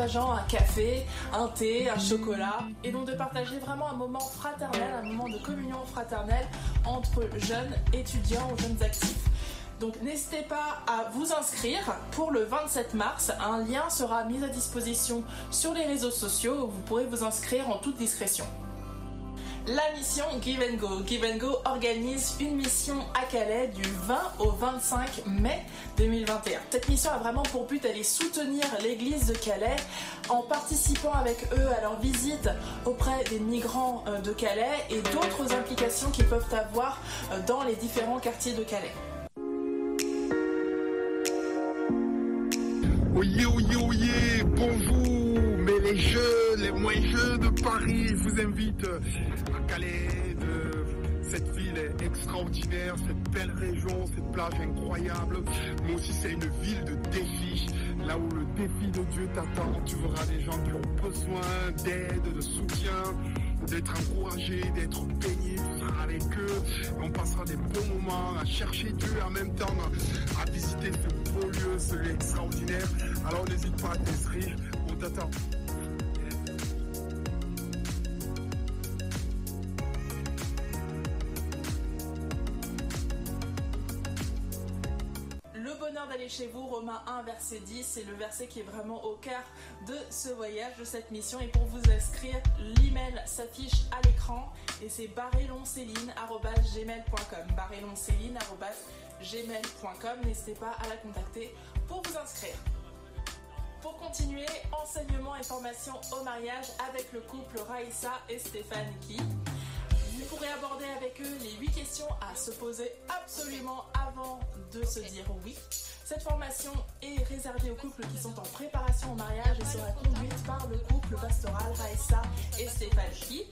un café, un thé, un chocolat, et donc de partager vraiment un moment fraternel, un moment de communion fraternelle entre jeunes étudiants ou jeunes actifs. Donc n'hésitez pas à vous inscrire pour le 27 mars. Un lien sera mis à disposition sur les réseaux sociaux où vous pourrez vous inscrire en toute discrétion. La mission Give and Go. Give and Go organise une mission à Calais du 20 au 25 mai 2021. Cette mission a vraiment pour but d'aller soutenir l'église de Calais en participant avec eux à leur visite auprès des migrants euh, de Calais et d'autres implications qu'ils peuvent avoir euh, dans les différents quartiers de Calais. Oyez, oyez, oyez, bonjour, mais les jeunes, les moins jeunes de Paris, vous invite à Calais, cette ville est extraordinaire, cette belle région, cette plage incroyable, mais aussi c'est une ville de défis, là où le défi de Dieu t'attend, tu verras des gens qui ont besoin d'aide, de soutien, d'être encouragés, d'être bénis, tu seras avec eux, on passera des bons moments à chercher Dieu en même temps à visiter ce beau lieu, ce lieu extraordinaire. Alors n'hésite pas à t'inscrire, Le bonheur d'aller chez vous, Romains 1, verset 10, c'est le verset qui est vraiment au cœur de ce voyage, de cette mission. Et pour vous inscrire, l'email s'affiche à l'écran et c'est barrelonceline.gmail.com. barrelonceline.gmail.com. N'hésitez pas à la contacter pour vous inscrire. Pour continuer, enseignement et formation au mariage avec le couple Raïssa et Stéphane Ki. Vous pourrez aborder avec eux les 8 questions à se poser absolument avant de se dire oui. Cette formation est réservée aux couples qui sont en préparation au mariage et sera conduite par le couple pastoral Raissa et Stéphane Ki.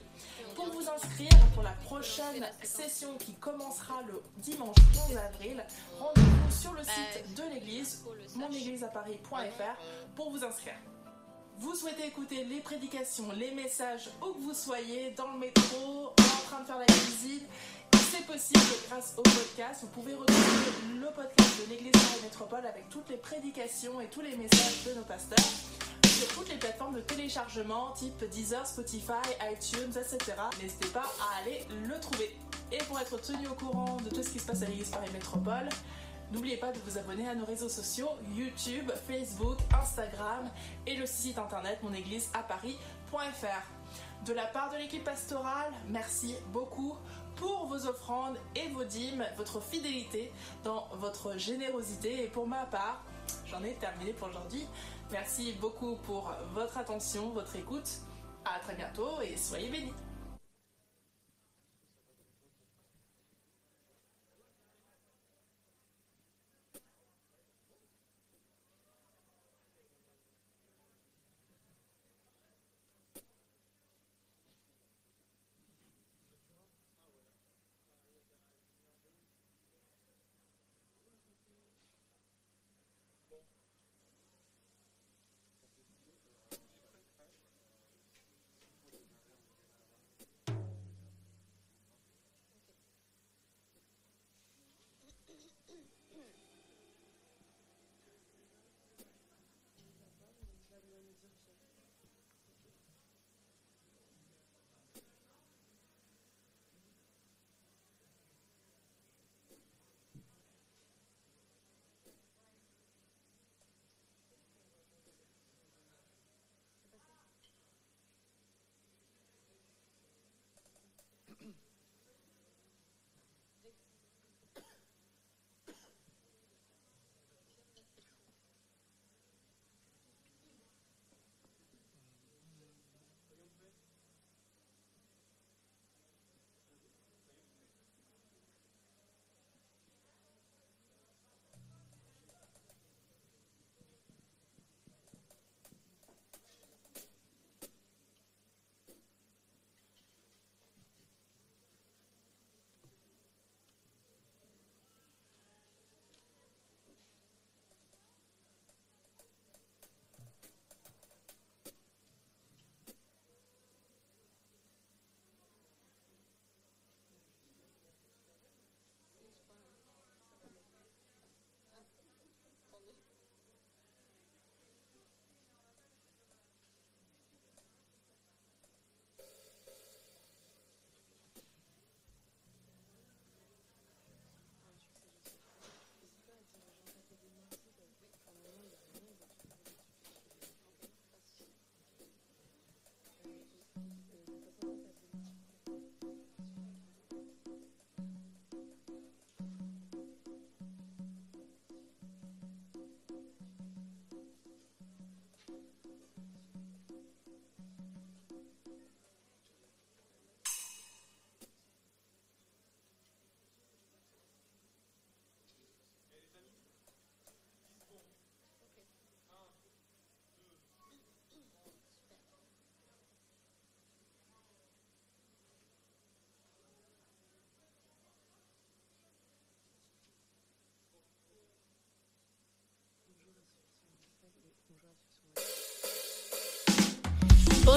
Pour vous inscrire pour la prochaine session qui commencera le dimanche 11 avril, rendez-vous sur le site de l'église, monégliseaparis.fr, pour vous inscrire. Vous souhaitez écouter les prédications, les messages, où que vous soyez, dans le métro, en train de faire la cuisine, c'est possible grâce au podcast. Vous pouvez retrouver le podcast de l'Église Paris Métropole avec toutes les prédications et tous les messages de nos pasteurs sur toutes les plateformes de téléchargement type Deezer, Spotify, iTunes, etc. N'hésitez pas à aller le trouver. Et pour être tenu au courant de tout ce qui se passe à l'Église Paris Métropole, N'oubliez pas de vous abonner à nos réseaux sociaux YouTube, Facebook, Instagram et le site internet monégliseaparis.fr. De la part de l'équipe pastorale, merci beaucoup pour vos offrandes et vos dîmes, votre fidélité dans votre générosité. Et pour ma part, j'en ai terminé pour aujourd'hui. Merci beaucoup pour votre attention, votre écoute. À très bientôt et soyez bénis.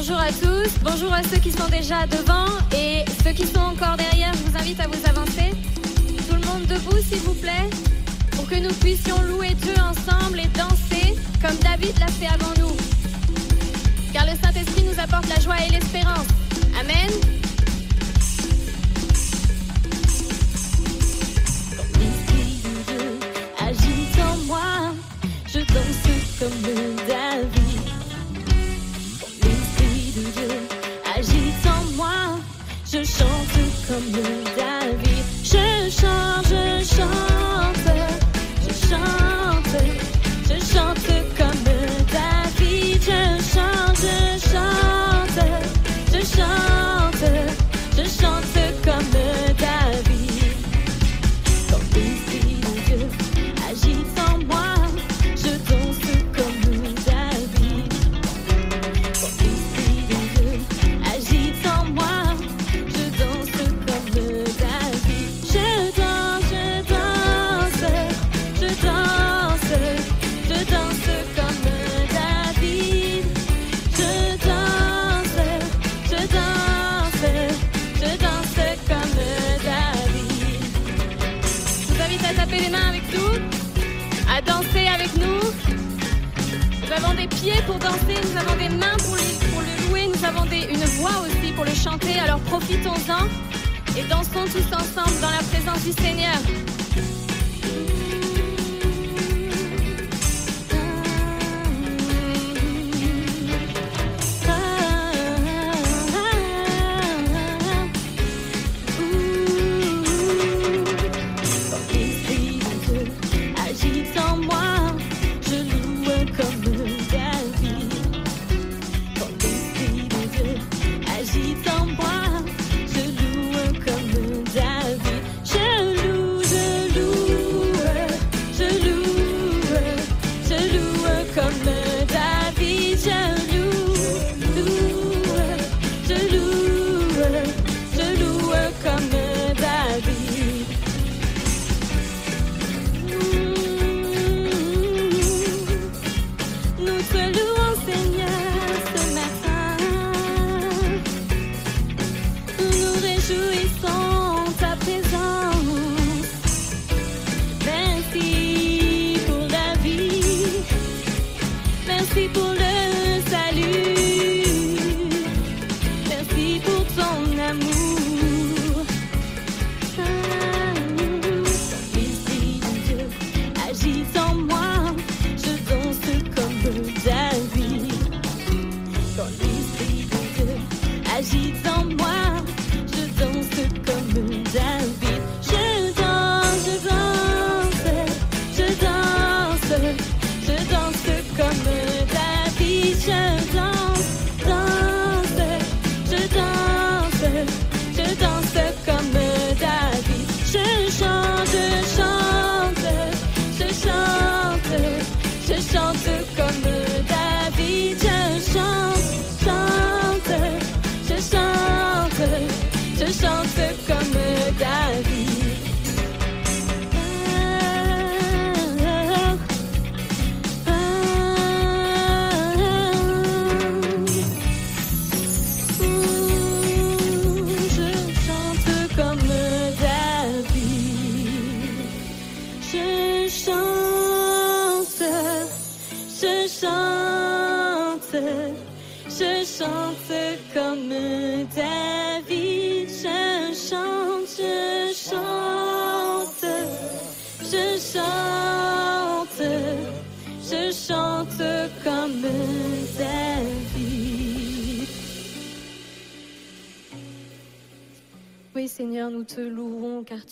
Bonjour à tous, bonjour à ceux qui sont déjà devant et ceux qui sont encore derrière, je vous invite à vous avancer. Tout le monde debout s'il vous plaît, pour que nous puissions louer Dieu ensemble et danser comme David l'a fait avant nous. Car le Saint-Esprit nous apporte la joie et l'espérance. Amen. Agit en moi, je danse comme le du Seigneur.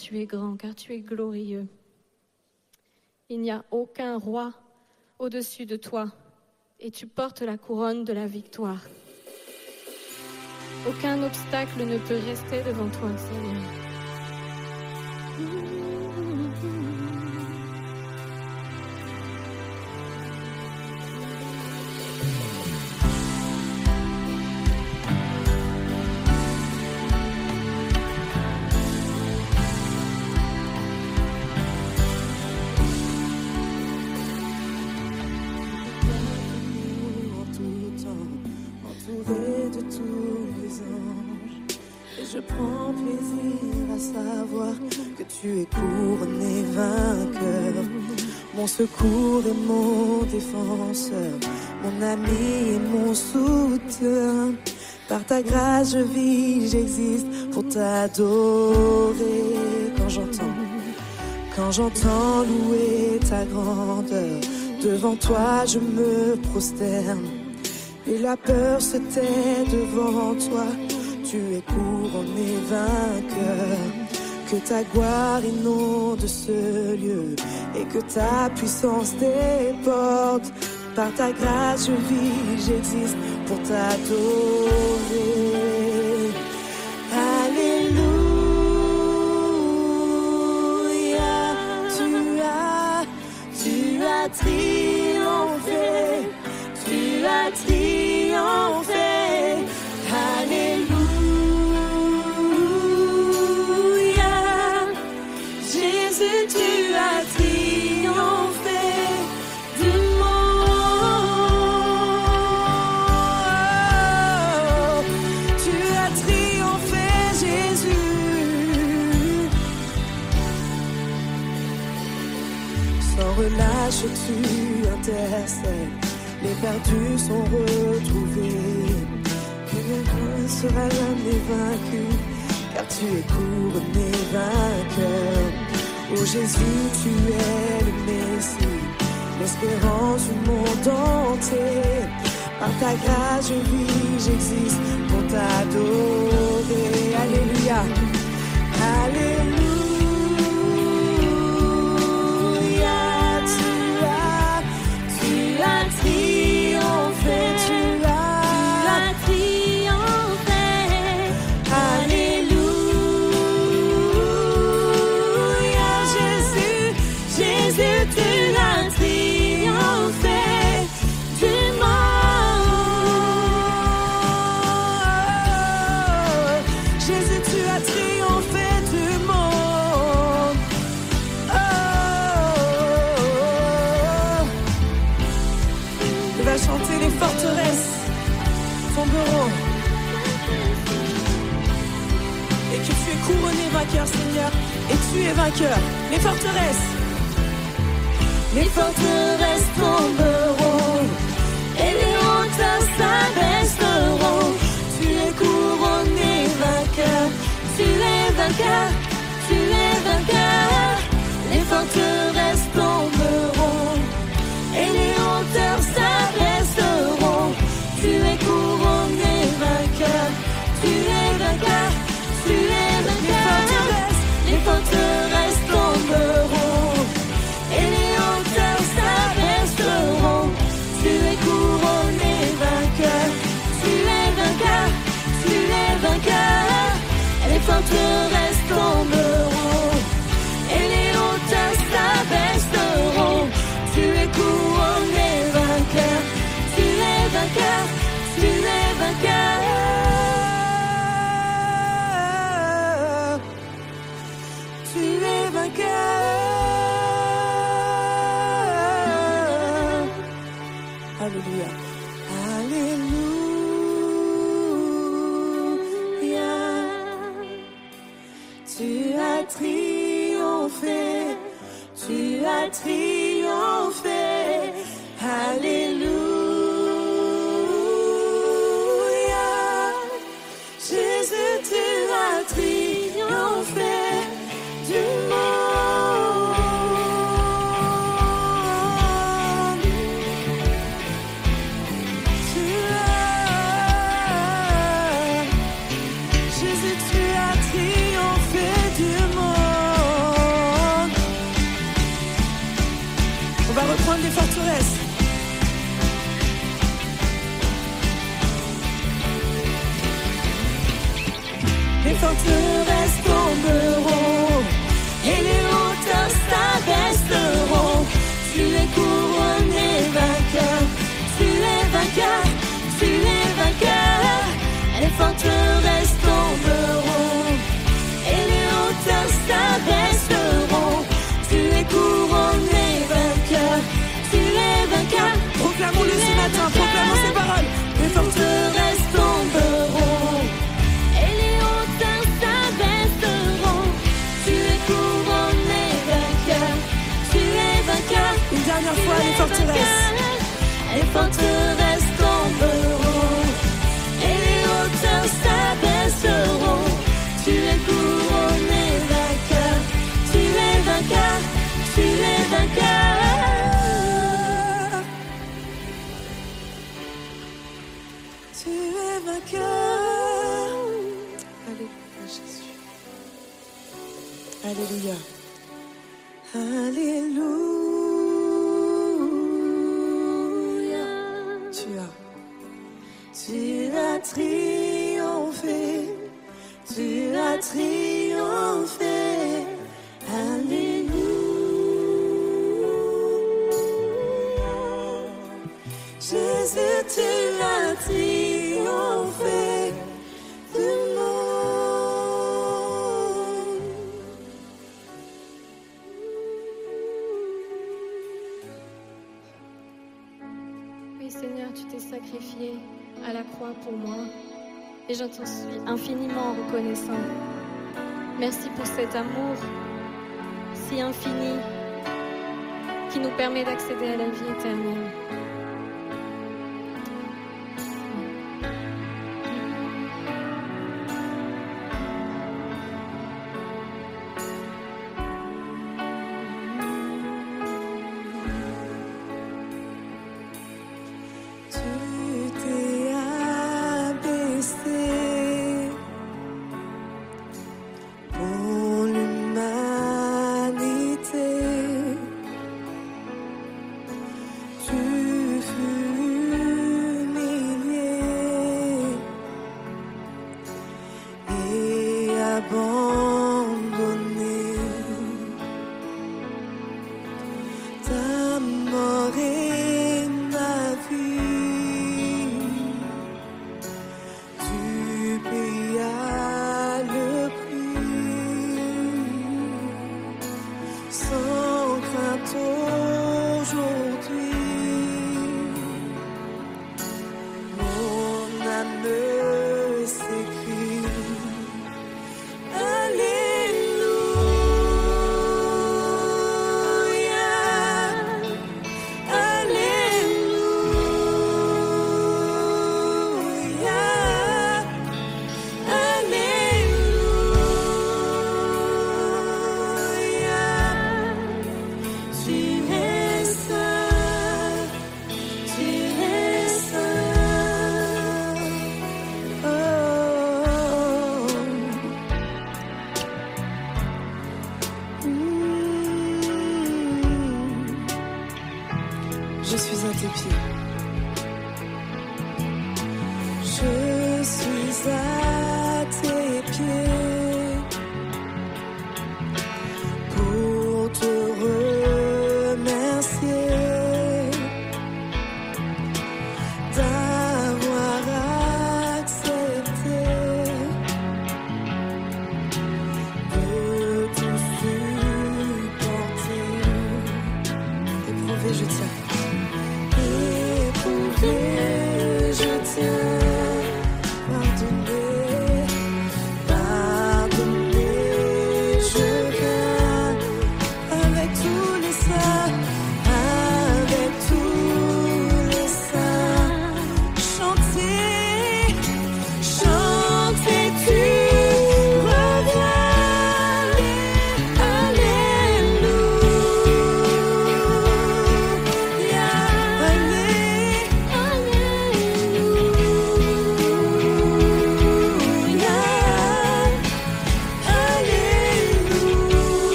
tu es grand, car tu es glorieux. Il n'y a aucun roi au-dessus de toi, et tu portes la couronne de la victoire. Aucun obstacle ne peut rester devant toi, Seigneur. Savoir que tu es couronné vainqueur. Mon secours et mon défenseur, mon ami et mon soutien. Par ta grâce, je vis, j'existe pour t'adorer. Quand j'entends, quand j'entends louer ta grandeur, devant toi je me prosterne. Et la peur se tait devant toi, tu es couronné vainqueur. Que ta gloire inonde ce lieu et que ta puissance déborde. Par ta grâce, je vis, j'existe pour t'adorer. Alléluia, tu as, tu as triomphé, perdus sont retrouvés. Rien ne sera jamais vaincu, car tu es couronné vainqueur. Oh Jésus, tu es le Messie, l'espérance du monde entier. Par ta grâce, je vis, j'existe pour t'adorer. Alléluia. Alléluia. Et que tu es couronné vainqueur, Seigneur. Et tu es vainqueur. Les forteresses. Les forteresses tomberont. Et les hauteurs s'abaisseront. Tu es couronné vainqueur. Tu es vainqueur. Tu es vainqueur. Les forteresses tomberont. Vainqueur. Tu es vainqueur. Proclamons-le ce matin, proclamons ses paroles. Les forteresses tomberont et les hauteurs s'abaisseront. Tu es couronné vainqueur, tu es vainqueur. Une dernière fois, les forteresses. Les forteresses. Alléluia. Alléluia. Tu as, tu as triomphé, tu as triomphé. Alléluia. Jésus, tu à la croix pour moi et je t'en suis infiniment reconnaissant. Merci pour cet amour si infini qui nous permet d'accéder à la vie éternelle.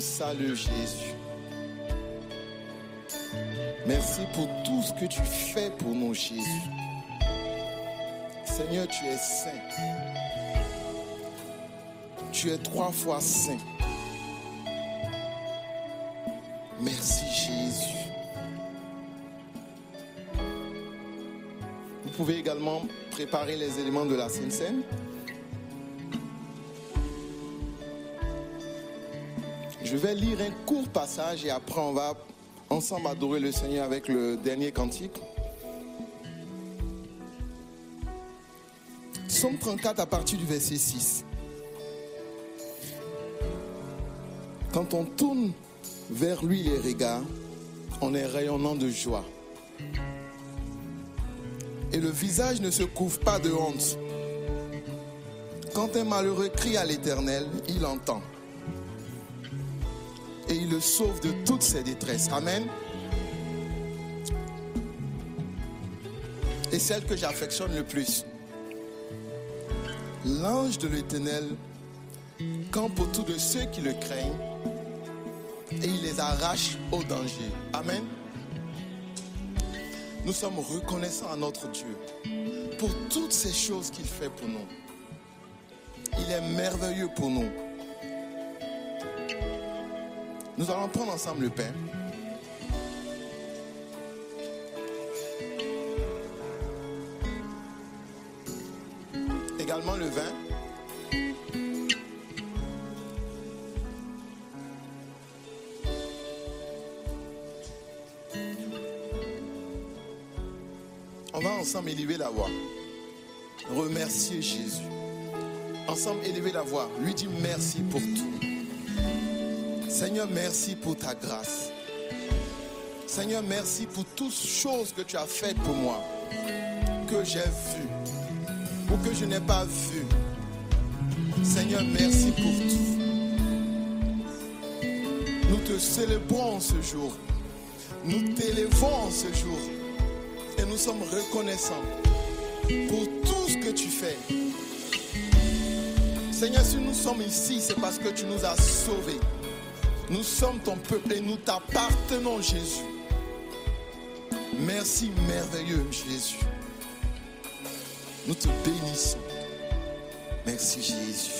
Salut Jésus. Merci pour tout ce que tu fais pour nous Jésus. Seigneur, tu es saint. Tu es trois fois saint. Merci Jésus. Vous pouvez également préparer les éléments de la Sainte Je vais lire un court passage et après on va ensemble adorer le Seigneur avec le dernier cantique. Somme 34 à partir du verset 6. Quand on tourne vers lui les regards, on est rayonnant de joie. Et le visage ne se couvre pas de honte. Quand un malheureux crie à l'Éternel, il entend. Et il le sauve de toutes ses détresses. Amen. Et celle que j'affectionne le plus. L'ange de l'Éternel campe autour de ceux qui le craignent et il les arrache au danger. Amen. Nous sommes reconnaissants à notre Dieu pour toutes ces choses qu'il fait pour nous. Il est merveilleux pour nous. Nous allons prendre ensemble le pain. Également le vin. On va ensemble élever la voix. Remercier Jésus. Ensemble élever la voix. Lui dire merci pour tout. Seigneur, merci pour ta grâce. Seigneur, merci pour toutes choses que tu as faites pour moi, que j'ai vues ou que je n'ai pas vues. Seigneur, merci pour tout. Nous te célébrons ce jour. Nous t'élevons ce jour. Et nous sommes reconnaissants pour tout ce que tu fais. Seigneur, si nous sommes ici, c'est parce que tu nous as sauvés. Nous sommes ton peuple et nous t'appartenons, Jésus. Merci, merveilleux Jésus. Nous te bénissons. Merci, Jésus.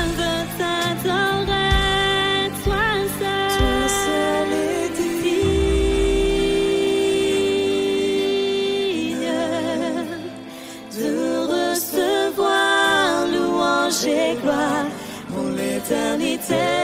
said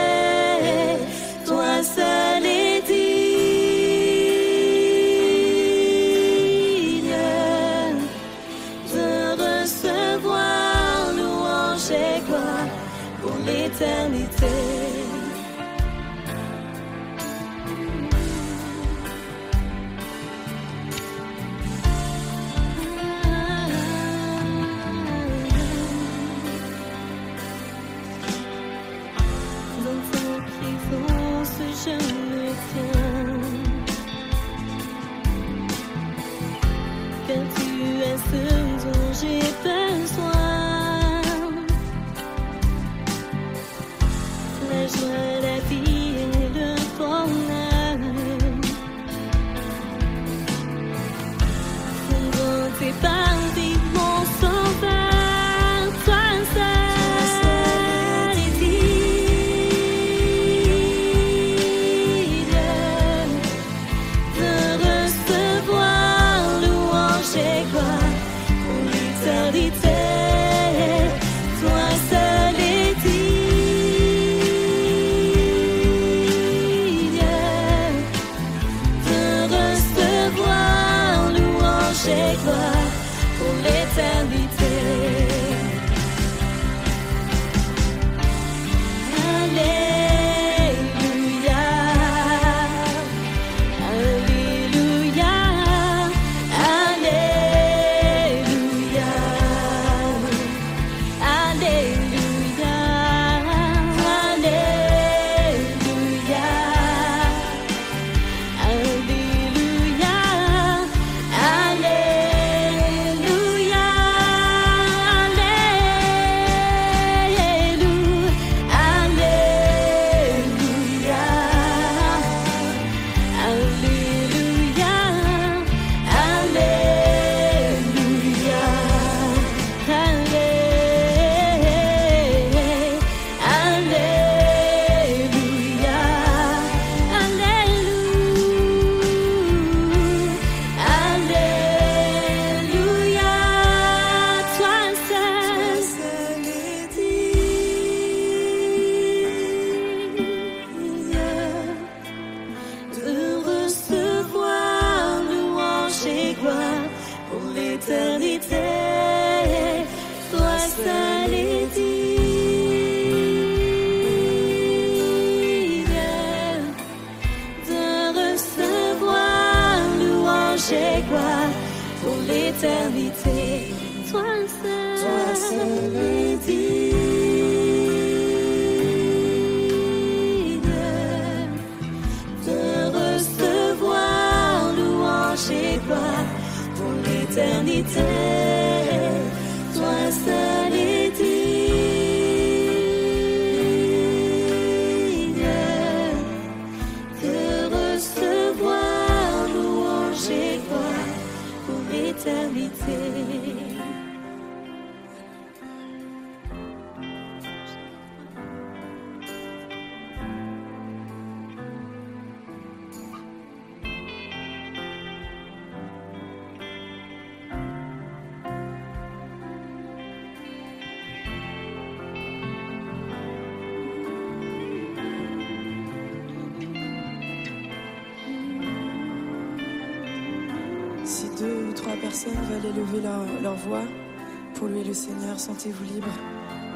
sentez-vous libre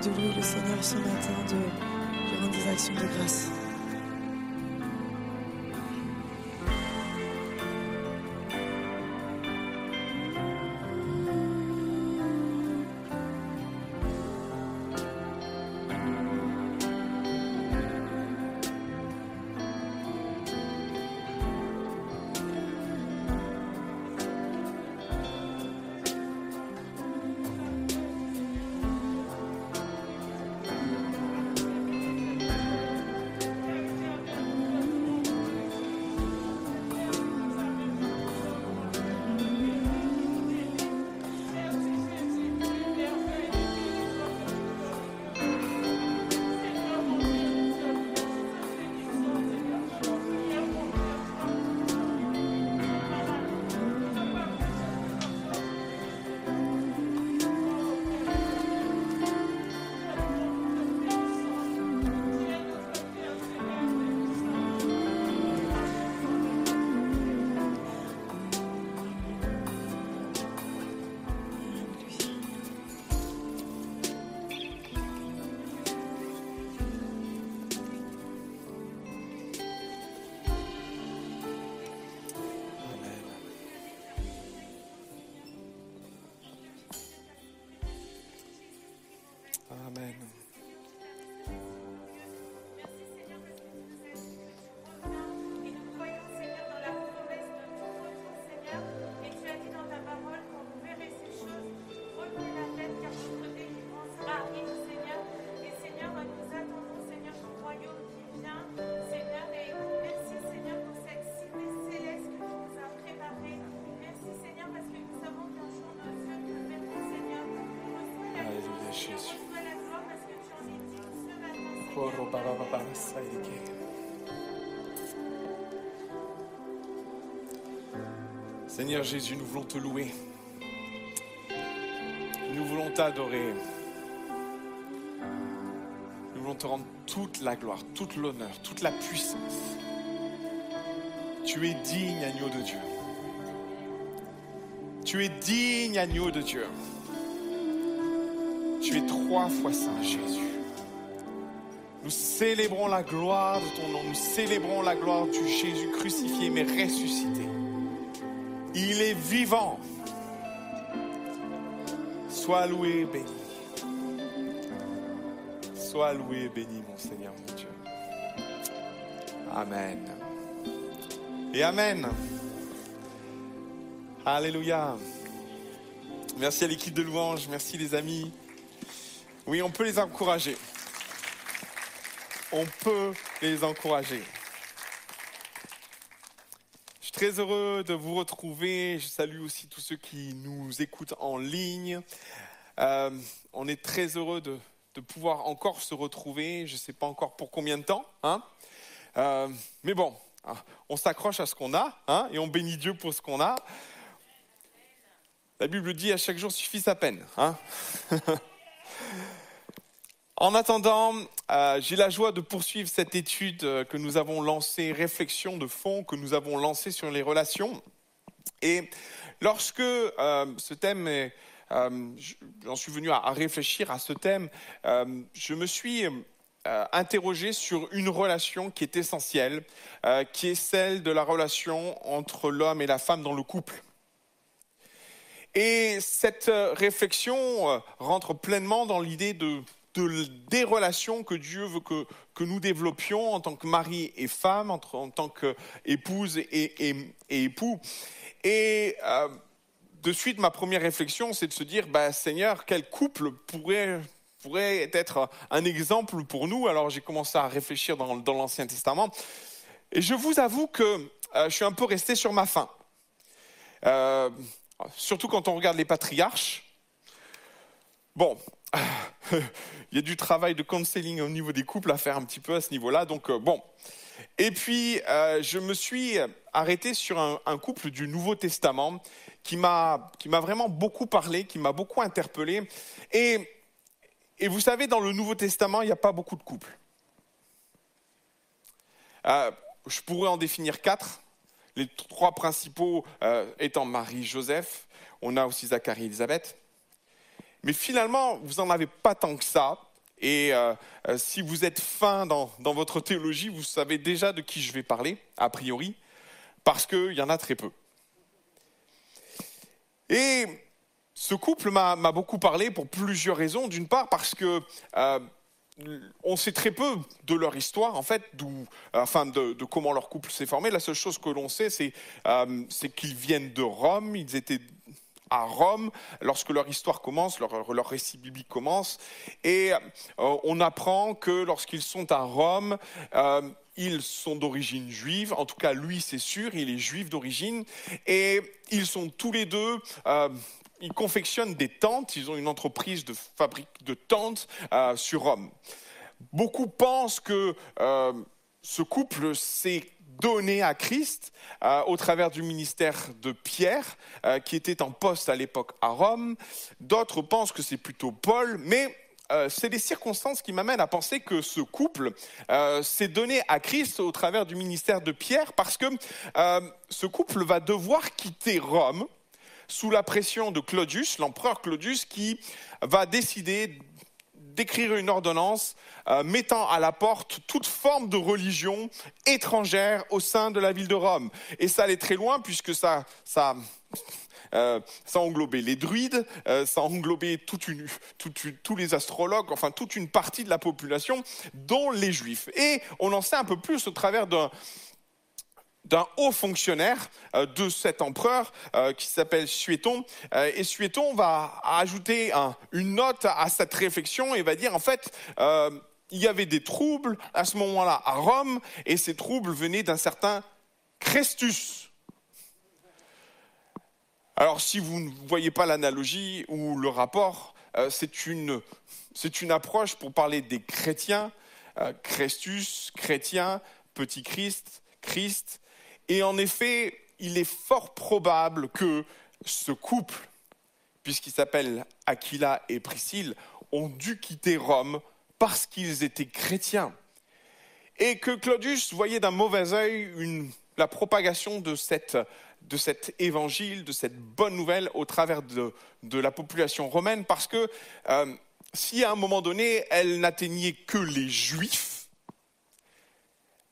de louer le Seigneur ce matin, de lui rendre des actions de grâce. Seigneur. Jésus, nous voulons te louer. Nous voulons t'adorer. Nous voulons te rendre toute la gloire, toute l'honneur, toute la puissance. Tu es digne, agneau de Dieu. Tu es digne, agneau de Dieu. Tu es trois fois saint, Jésus. Nous célébrons la gloire de ton nom. Nous célébrons la gloire du Jésus crucifié mais ressuscité. Il est vivant. Sois loué et béni. Sois loué et béni, mon Seigneur, mon Dieu. Amen. Et Amen. Alléluia. Merci à l'équipe de louange. Merci les amis. Oui, on peut les encourager on peut les encourager. Je suis très heureux de vous retrouver. Je salue aussi tous ceux qui nous écoutent en ligne. Euh, on est très heureux de, pouvoir encore se retrouver. Je ne sais pas encore pour combien de temps. Hein euh, mais bon, on s'accroche à ce qu'on a hein, et on bénit Dieu pour ce qu'on a. La Bible dit à chaque jour suffit sa peine. Hein En attendant, euh, j'ai la joie de poursuivre cette étude euh, que nous avons lancée, réflexion de fond que nous avons lancée sur les relations. Et lorsque euh, ce thème est, j'en suis venu à, réfléchir à ce thème, je me suis interrogé sur une relation qui est essentielle, qui est celle de la relation entre l'homme et la femme dans le couple. Et cette réflexion rentre pleinement dans l'idée de, de- des relations que Dieu veut que, nous développions en tant que mari et femme, en tant qu'épouse et, et- époux. Et euh, de suite, ma première réflexion, c'est de se dire, bah, Seigneur, quel couple pourrait, être un exemple pour nous? Alors j'ai commencé à réfléchir dans, dans l'Ancien Testament. Et je vous avoue que euh, je suis un peu resté sur ma faim. Euh, surtout quand on regarde les patriarches. Bon, il y a du travail de counseling au niveau des couples à faire un petit peu à ce niveau-là. Donc, euh, bon. Et puis, euh, je me suis arrêté sur un, couple du Nouveau Testament qui m'a vraiment beaucoup parlé, qui m'a beaucoup interpellé. Et, vous savez, dans le Nouveau Testament, il n'y a pas beaucoup de couples. Euh, je pourrais en définir quatre. Les trois principaux étant Marie, Joseph. On a aussi Zacharie et Élisabeth. Mais finalement, vous n'en avez pas tant que ça. Et euh, euh, si vous êtes fin dans, votre théologie, vous savez déjà de qui je vais parler, a priori, parce qu'il y en a très peu. Et ce couple m'a beaucoup parlé pour plusieurs raisons. D'une part, parce que euh, on sait très peu de leur histoire, en fait, enfin, de, comment leur couple s'est formé. La seule chose que l'on sait, c'est qu'ils viennent de Rome. Ils étaient à Rome lorsque leur histoire commence, leur, leur récit biblique commence. Et euh, on apprend que lorsqu'ils sont à Rome, euh, ils sont d'origine juive. En tout cas, lui, c'est sûr, il est juif d'origine. Et ils sont tous les deux. euh, ils confectionnent des tentes, ils ont une entreprise de fabrique de tentes sur Rome. Beaucoup pensent que ce couple s'est donné à Christ euh, au travers du ministère de Pierre, euh, qui était en poste à l'époque à Rome. D'autres pensent que c'est plutôt Paul, mais euh, c'est des circonstances qui m'amènent à penser que ce couple s'est donné à Christ au travers du ministère de Pierre, parce que ce couple va devoir quitter Rome sous la pression de Claudius, l'empereur Claudius, qui va décider d'écrire une ordonnance euh, mettant à la porte toute forme de religion étrangère au sein de la ville de Rome. Et ça allait très loin puisque ça, ça, euh, englobait les druides, euh, ça englobait tous les astrologues, enfin toute une partie de la population, dont les juifs. Et on en sait un peu plus au travers d'un d'un haut fonctionnaire euh, de cet empereur euh, qui s'appelle Suéton. Euh, et Suéton va ajouter un- une note à cette réflexion et va dire en fait, il y avait des troubles à ce moment-là à Rome et ces troubles venaient d'un certain Christus. Alors si vous ne voyez pas l'analogie ou le rapport, c'est une, une approche pour parler des chrétiens, euh, chrétien, petit Christ, Christ. Et en effet, il est fort probable que ce couple, puisqu'il s'appelle Aquila et Priscille, ont dû quitter Rome parce qu'ils étaient chrétiens. Et que Claudius voyait d'un mauvais œil la propagation de, cette, de cet évangile, de cette bonne nouvelle au travers de, de la population romaine, parce que euh, si à un moment donné, elle n'atteignait que les juifs,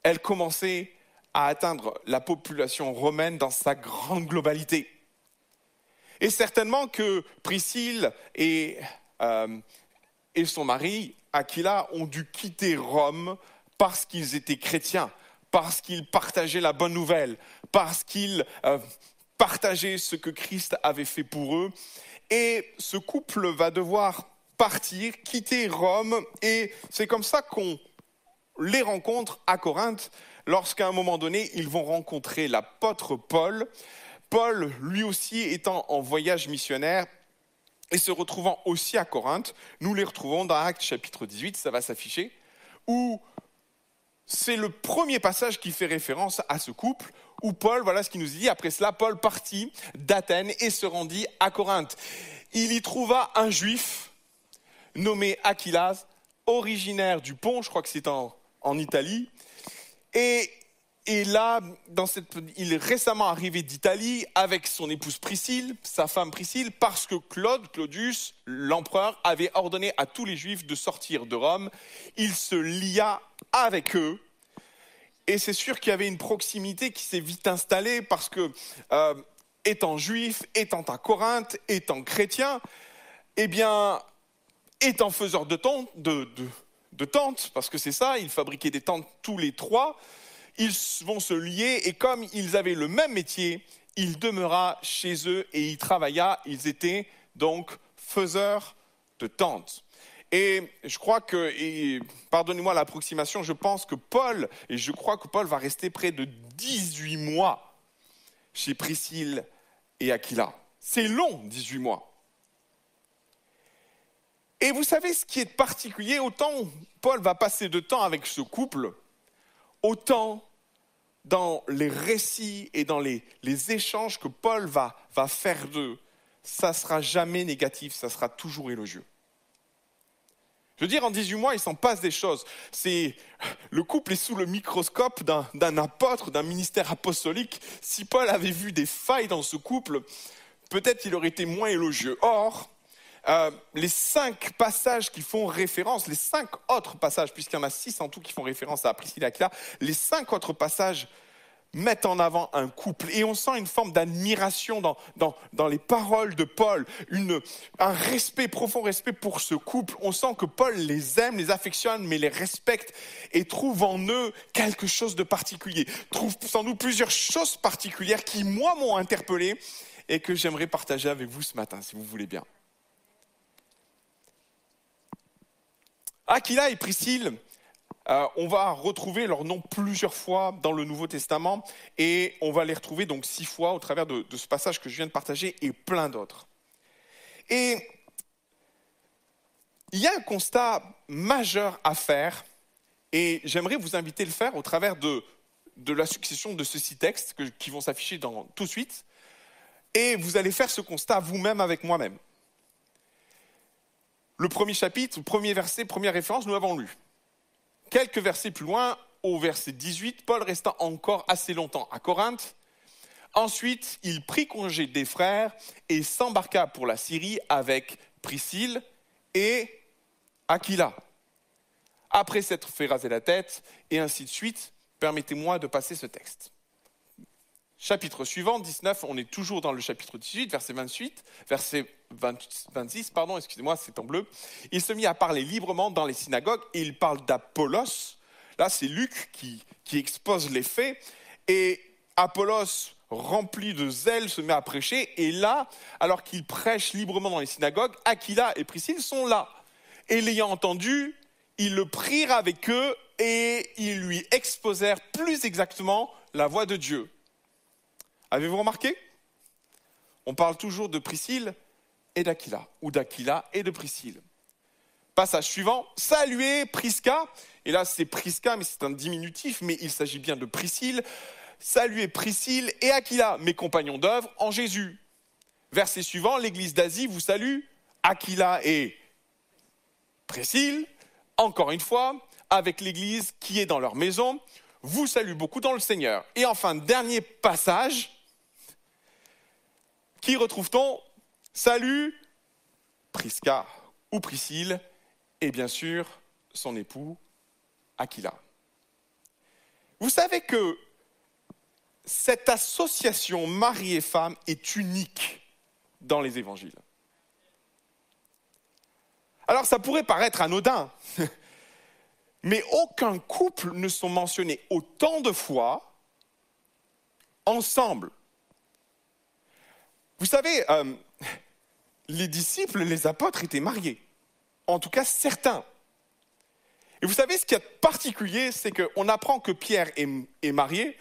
elle commençait à atteindre la population romaine dans sa grande globalité. Et certainement que Priscille et, euh, et son mari, Aquila, ont dû quitter Rome parce qu'ils étaient chrétiens, parce qu'ils partageaient la bonne nouvelle, parce qu'ils euh, partageaient ce que Christ avait fait pour eux. Et ce couple va devoir partir, quitter Rome, et c'est comme ça qu'on les rencontre à Corinthe, lorsqu'à un moment donné, ils vont rencontrer l'apôtre Paul. Paul, lui aussi, étant en voyage missionnaire et se retrouvant aussi à Corinthe, nous les retrouvons dans Actes chapitre 18, ça va s'afficher, où c'est le premier passage qui fait référence à ce couple, où Paul, voilà ce qu'il nous dit, après cela, Paul partit d'Athènes et se rendit à Corinthe. Il y trouva un juif nommé Aquilas, originaire du Pont, je crois que c'est en, en Italie, et, là, dans cette, il est récemment arrivé d'Italie avec son épouse Priscille, sa femme Priscille, parce que Claude, Claudius, l'empereur, avait ordonné à tous les juifs de sortir de Rome. Il se lia avec eux. Et c'est sûr qu'il y avait une proximité qui s'est vite installée parce que euh, étant juif, étant à Corinthe, étant chrétien, eh bien, étant faiseur de de, de- de tentes, parce que c'est ça, ils fabriquaient des tentes tous les trois, ils vont se lier et comme ils avaient le même métier, il demeura chez eux et il travailla, ils étaient donc faiseurs de tentes. Et je crois que, pardonnez-moi l'approximation, je pense que Paul, et je crois que Paul va rester près de 18 mois chez Priscille et Aquila. C'est long, 18 mois. Et vous savez ce qui est particulier, autant Paul va passer de temps avec ce couple, autant dans les récits et dans les, échanges que Paul va, faire d'eux, ça sera jamais négatif, ça sera toujours élogieux. Je veux dire, en 18 mois, il s'en passe des choses. C'est le couple est sous le microscope d'un apôtre, d'un ministère apostolique. Si Paul avait vu des failles dans ce couple, peut-être il aurait été moins élogieux. Or, euh, les cinq passages qui font référence, les cinq autres passages, puisqu'il y en a six en tout qui font référence à Priscilla Aquila, les cinq autres passages mettent en avant un couple. Et on sent une forme d'admiration dans, les paroles de Paul, un respect, profond respect pour ce couple. On sent que Paul les aime, les affectionne, mais les respecte et trouve en eux quelque chose de particulier. Trouve sans doute plusieurs choses particulières qui, moi, m'ont interpellé et que j'aimerais partager avec vous ce matin, si vous voulez bien. Aquila et Priscille, euh, on va retrouver leur nom plusieurs fois dans le Nouveau Testament et on va les retrouver donc six fois au travers de, ce passage que je viens de partager et plein d'autres. Et il y a un constat majeur à faire et j'aimerais vous inviter à le faire au travers de, la succession de ces six textes qui vont s'afficher tout de suite. Et vous allez faire ce constat vous-même avec moi-même. Le premier chapitre, premier verset, première référence, nous l'avons lu. Quelques versets plus loin, au verset 18, Paul resta encore assez longtemps à Corinthe. Ensuite, il prit congé des frères et s'embarqua pour la Syrie avec Priscille et Aquila. Après s'être fait raser la tête, et ainsi de suite, permettez-moi de passer ce texte. Chapitre suivant, 19, on est toujours dans le chapitre 18, verset 28, verset 20 26, pardon, excusez-moi, c'est en bleu. Il se mit à parler librement dans les synagogues et il parle d'Apollos. Là, c'est Luc qui, qui expose les faits. Et Apollos, rempli de zèle, se met à prêcher. Et là, alors qu'il prêche librement dans les synagogues, Aquila et Priscille sont là. Et l'ayant entendu, ils le prirent avec eux et ils lui exposèrent plus exactement la voix de Dieu. Avez-vous remarqué? On parle toujours de Priscille et d'Aquila, ou d'Aquila et de Priscille. Passage suivant, saluez Prisca, et là c'est Prisca, mais c'est un diminutif, mais il s'agit bien de Priscille. Saluez Priscille et Aquila, mes compagnons d'œuvre en Jésus. Verset suivant, l'église d'Asie vous salue, Aquila et Priscille, encore une fois, avec l'église qui est dans leur maison, vous salue beaucoup dans le Seigneur. Et enfin, dernier passage, qui retrouve-t-on? Salut Prisca ou Priscille, et bien sûr son époux Aquila. Vous savez que cette association mari et femme est unique dans les évangiles. Alors ça pourrait paraître anodin, mais aucun couple ne sont mentionnés autant de fois ensemble. Vous savez, euh, les disciples, les apôtres étaient mariés. En tout cas, certains. Et vous savez, ce qui est particulier, c'est qu'on apprend que Pierre est, marié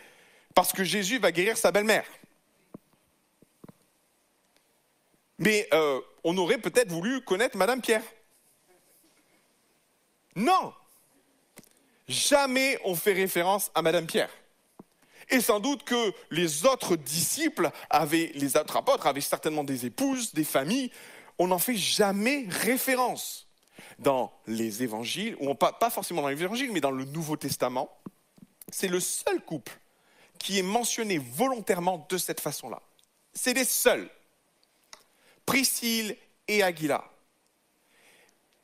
parce que Jésus va guérir sa belle-mère. Mais euh, on aurait peut-être voulu connaître Madame Pierre. Non Jamais on fait référence à Madame Pierre. Et sans doute que les autres disciples avaient, les autres apôtres avaient certainement des épouses, des familles. On n'en fait jamais référence. Dans les évangiles, ou pas, forcément dans les évangiles, mais dans le Nouveau Testament, c'est le seul couple qui est mentionné volontairement de cette façon-là. C'est les seuls. Priscille et Aguila.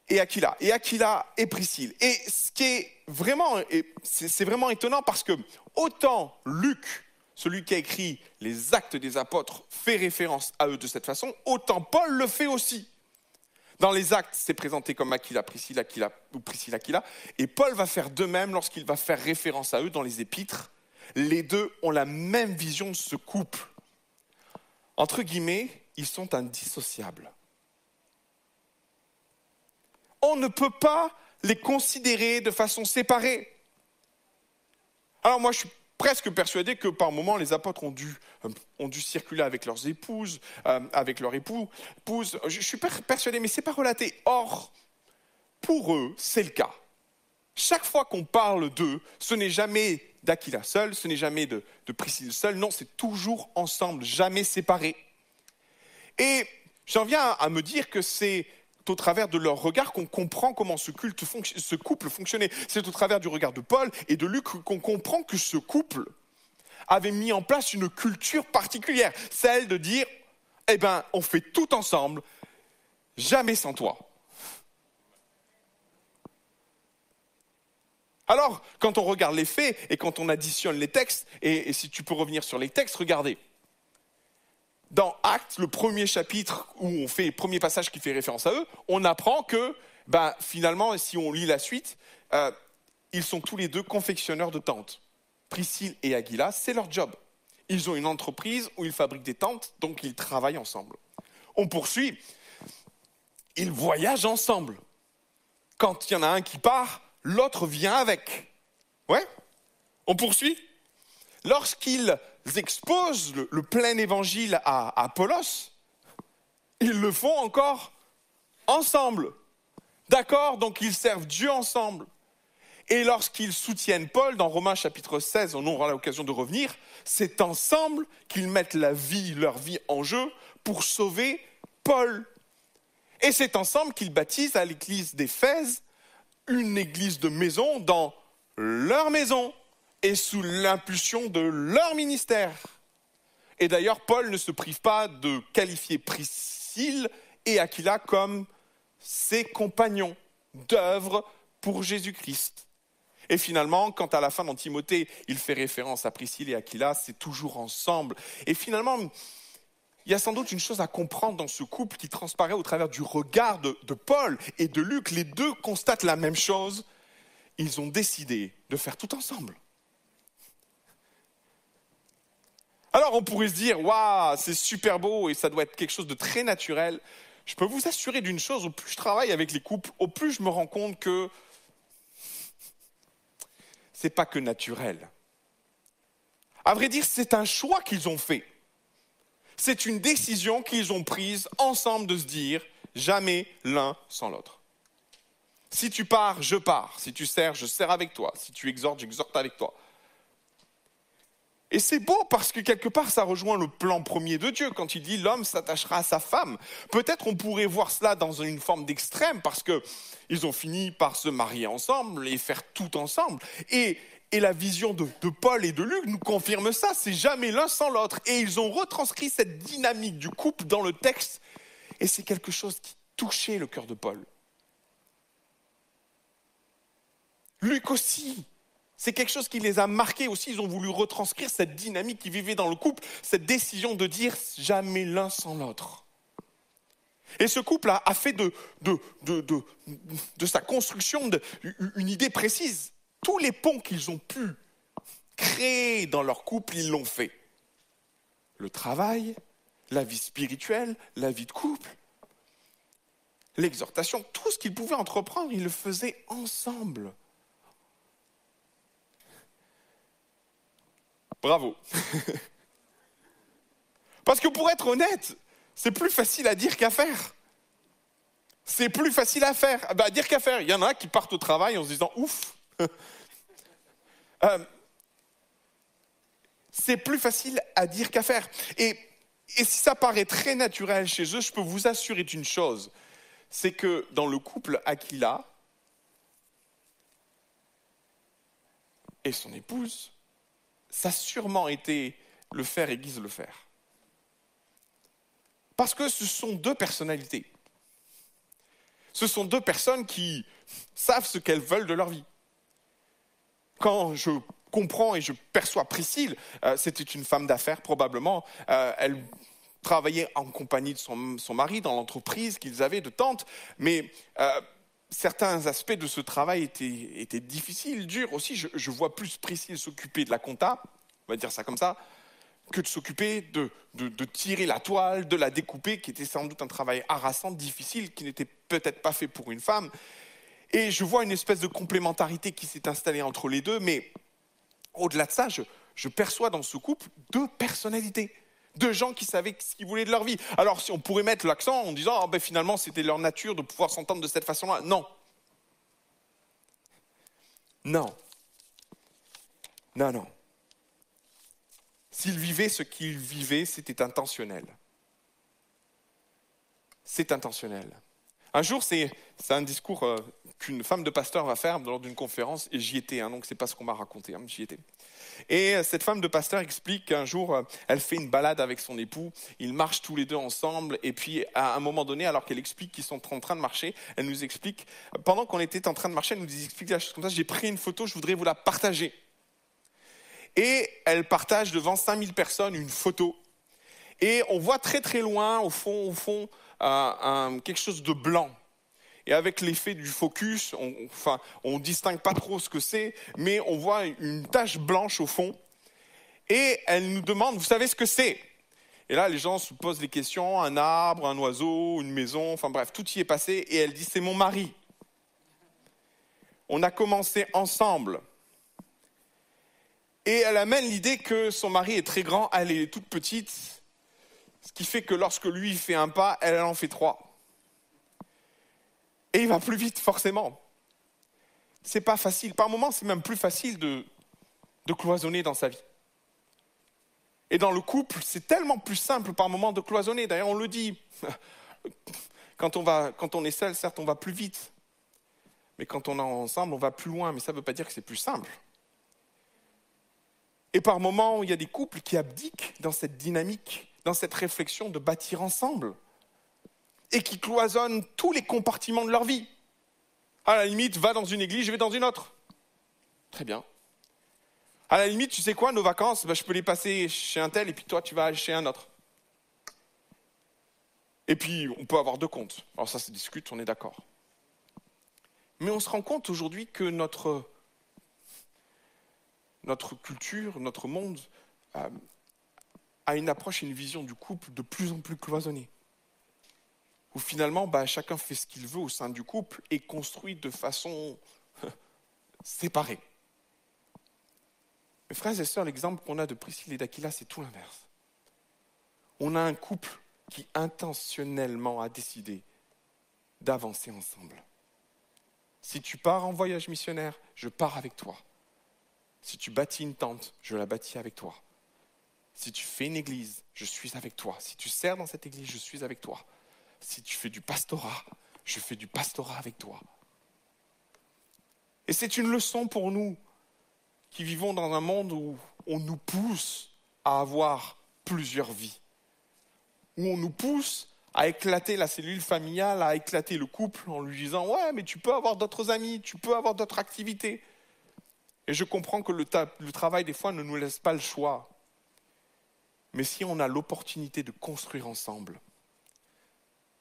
Et Aquila. Et Aquila et Priscille. Et ce qui est vraiment, étonnant parce que autant Luc celui qui a écrit les actes des apôtres, fait référence à eux de cette façon, autant Paul le fait aussi. Dans les actes, c'est présenté comme Aquila, Priscilla, Aquila, ou Priscilla, Aquila, et Paul va faire de même lorsqu'il va faire référence à eux dans les épîtres. Les deux ont la même vision de ce couple. Entre guillemets, ils sont indissociables. On ne peut pas les considérer de façon séparée. Alors moi, je suis presque persuadé que par moments, les apôtres ont dû, euh, circuler avec leurs épouses, euh, avec leur époux. Je, suis per- persuadé, mais ce n'est pas relaté. Or, pour eux, c'est le cas. Chaque fois qu'on parle d'eux, ce n'est jamais d'Aquila seul, ce n'est jamais de, de Priscille seul, non, c'est toujours ensemble, jamais séparés. Et j'en viens à me dire que c'est au travers de leur regard qu'on comprend comment ce, couple fonctionnait. C'est au travers du regard de Paul et de Luc qu'on comprend que ce couple avait mis en place une culture particulière, celle de dire, eh ben, on fait tout ensemble, jamais sans toi. Alors, quand on regarde les faits et quand on additionne les textes, et si tu peux revenir sur les textes, regardez. Dans Actes, le premier chapitre où on fait le premier passage qui fait référence à eux, on apprend que, ben, finalement, si on lit la suite, euh, ils sont tous les deux confectionneurs de tentes. Priscille et Aguila, c'est leur job. Ils ont une entreprise où ils fabriquent des tentes, donc ils travaillent ensemble. On poursuit. Ils voyagent ensemble. Quand il y en a un qui part, l'autre vient avec. Ouais On poursuit Lorsqu'ils exposent le, le plein évangile à, à Apollos, ils le font encore ensemble. D'accord Donc ils servent Dieu ensemble. Et lorsqu'ils soutiennent Paul, dans Romains chapitre 16, on aura l'occasion de revenir, c'est ensemble qu'ils mettent la vie, leur vie en jeu pour sauver Paul. Et c'est ensemble qu'ils baptisent à l'église d'Éphèse une église de maison dans leur maison et sous l'impulsion de leur ministère. Et d'ailleurs, Paul ne se prive pas de qualifier Priscille et Aquila comme ses compagnons d'œuvre pour Jésus-Christ. Et finalement, quand à la fin dans Timothée, il fait référence à Priscille et Aquila, c'est toujours ensemble. Et finalement, il y a sans doute une chose à comprendre dans ce couple qui transparaît au travers du regard de, de Paul et de Luc. Les deux constatent la même chose. Ils ont décidé de faire tout ensemble. Alors on pourrait se dire, waouh, c'est super beau et ça doit être quelque chose de très naturel. Je peux vous assurer d'une chose, au plus je travaille avec les couples, au plus je me rends compte que c'est pas que naturel. À vrai dire, c'est un choix qu'ils ont fait. C'est une décision qu'ils ont prise ensemble de se dire jamais l'un sans l'autre. Si tu pars, je pars. Si tu sers, je sers avec toi. Si tu exhortes, j'exhorte avec toi. Et c'est beau parce que quelque part, ça rejoint le plan premier de Dieu quand il dit l'homme s'attachera à sa femme. Peut-être on pourrait voir cela dans une forme d'extrême parce que ils ont fini par se marier ensemble et faire tout ensemble. Et, la vision de Paul et de Luc nous confirme ça. C'est jamais l'un sans l'autre. Et ils ont retranscrit cette dynamique du couple dans le texte. Et c'est quelque chose qui touchait le cœur de Paul. Luc aussi. C'est quelque chose qui les a marqués aussi. Ils ont voulu retranscrire cette dynamique qui vivait dans le couple, cette décision de dire jamais l'un sans l'autre. Et ce couple a, fait de, sa construction une idée précise. Tous les ponts qu'ils ont pu créer dans leur couple, ils l'ont fait. Le travail, la vie spirituelle, la vie de couple, l'exhortation, tout ce qu'ils pouvaient entreprendre, ils le faisaient ensemble. Bravo. Parce que pour être honnête, c'est plus facile à dire qu'à faire. C'est plus facile à faire. Ah bah, dire qu'à faire. Il y en a qui partent au travail en se disant ouf. Euh, c'est plus facile à dire qu'à faire. Et si ça paraît très naturel chez eux, je peux vous assurer d'une chose c'est que dans le couple Aquila et son épouse, ça a sûrement été le faire aiguise le faire. Parce que ce sont deux personnalités. Ce sont deux personnes qui savent ce qu'elles veulent de leur vie. Quand je comprends et je perçois Priscille, euh, c'était une femme d'affaires probablement. Euh, elle travaillait en compagnie de son, son mari dans l'entreprise qu'ils avaient de tante, mais euh, certains aspects de ce travail étaient, difficiles, durs aussi. Je, vois plus Priscille s'occuper de la compta, on va dire ça comme ça, que de s'occuper de, tirer la toile, de la découper, qui était sans doute un travail harassant, difficile, qui n'était peut-être pas fait pour une femme. Et je vois une espèce de complémentarité qui s'est installée entre les deux, mais au-delà de ça, je perçois dans ce couple deux personnalités, deux gens qui savaient ce qu'ils voulaient de leur vie. Alors, si on pourrait mettre l'accent en disant, Ah, ben, finalement, c'était leur nature de pouvoir s'entendre de cette façon-là. Non. Non. Non, non. S'ils vivaient ce qu'ils vivaient, c'était intentionnel. C'est intentionnel. Un jour, c'est un discours euh, qu'une femme de pasteur va faire lors d'une conférence, et j'y étais, hein, donc c'est pas ce qu'on m'a raconté, hein, j'y étais. Et euh, cette femme de pasteur explique qu'un jour, euh, elle fait une balade avec son époux, ils marchent tous les deux ensemble, et puis à un moment donné, alors qu'elle explique qu'ils sont en train de marcher, elle nous explique, pendant qu'on était en train de marcher, elle nous explique la chose comme ça, j'ai pris une photo, je voudrais vous la partager. Et elle partage devant 5000 personnes une photo. Et on voit très très loin, au fond, au fond, quelque chose de blanc. Et avec l'effet du focus, on, enfin, on distingue pas trop ce que c'est, mais on voit une tache blanche au fond. Et elle nous demande, vous savez ce que c'est? Et là, les gens se posent des questions, un arbre, un oiseau, une maison, enfin bref, tout y est passé. Et elle dit, c'est mon mari. On a commencé ensemble. Et elle amène l'idée que son mari est très grand, elle est toute petite, ce qui fait que lorsque lui fait un pas, elle en fait trois. Et il va plus vite, forcément. C'est pas facile. Par moments, c'est même plus facile de, cloisonner dans sa vie. Et dans le couple, c'est tellement plus simple par moments de cloisonner. D'ailleurs, on le dit. Quand on, va, quand on est seul, certes, on va plus vite. Mais quand on est ensemble, on va plus loin. Mais ça ne veut pas dire que c'est plus simple. Et par moments, il y a des couples qui abdiquent dans cette dynamique, dans cette réflexion de bâtir ensemble et qui cloisonnent tous les compartiments de leur vie. À la limite, va dans une église, je vais dans une autre. Très bien. À la limite, tu sais quoi, nos vacances, ben, je peux les passer chez un tel et puis toi, tu vas chez un autre. Et puis, on peut avoir deux comptes. Alors ça se discute, on est d'accord. Mais on se rend compte aujourd'hui que notre, notre culture, notre monde euh, a une approche et une vision du couple de plus en plus cloisonnée où finalement bah, chacun fait ce qu'il veut au sein du couple et construit de façon séparée. Mes frères et sœurs, l'exemple qu'on a de Priscille et d'Aquila, c'est tout l'inverse. On a un couple qui intentionnellement a décidé d'avancer ensemble. Si tu pars en voyage missionnaire, je pars avec toi. Si tu bâtis une tente, je la bâtis avec toi. Si tu fais une église, je suis avec toi. Si tu sers dans cette église, je suis avec toi si tu fais du pastorat, je fais du pastorat avec toi. Et c'est une leçon pour nous qui vivons dans un monde où on nous pousse à avoir plusieurs vies, où on nous pousse à éclater la cellule familiale, à éclater le couple en lui disant Ouais, mais tu peux avoir d'autres amis, tu peux avoir d'autres activités. Et je comprends que le, le, travail, des fois, ne nous laisse pas le choix. Mais si on a l'opportunité de construire ensemble,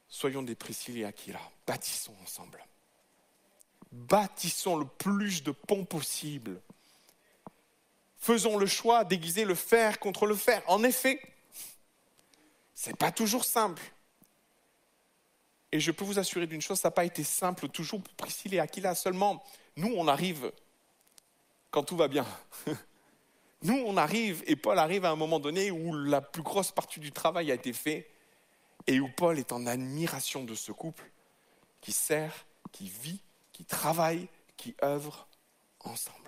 soyons des Priscille et Aquila. Bâtissons ensemble. Bâtissons le plus de ponts possible. Faisons le choix d'aiguiser le fer contre le fer. En effet, ce n'est pas toujours simple. Et je peux vous assurer d'une chose, ça n'a pas été simple toujours pour Priscille et Aquila. Seulement, nous, on arrive quand tout va bien. Nous, on arrive, et Paul arrive à un moment donné où la plus grosse partie du travail a été fait, et où Paul est en admiration de ce couple qui sert, qui vit, qui travaille, qui œuvre ensemble.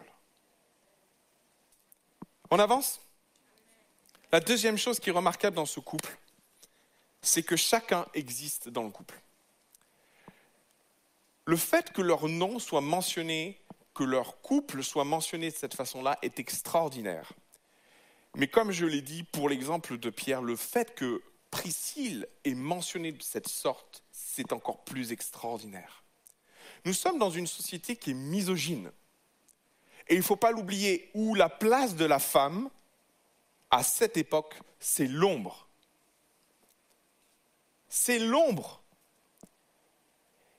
On avance? La deuxième chose qui est remarquable dans ce couple, c'est que chacun existe dans le couple. Le fait que leur nom soit mentionné, que leur couple soit mentionné de cette façon-là est extraordinaire. Mais comme je l'ai dit pour l'exemple de Pierre, le fait que Priscille est mentionnée de cette sorte, c'est encore plus extraordinaire. Nous sommes dans une société qui est misogyne. Et il ne faut pas l'oublier, où la place de la femme, à cette époque, c'est l'ombre. C'est l'ombre.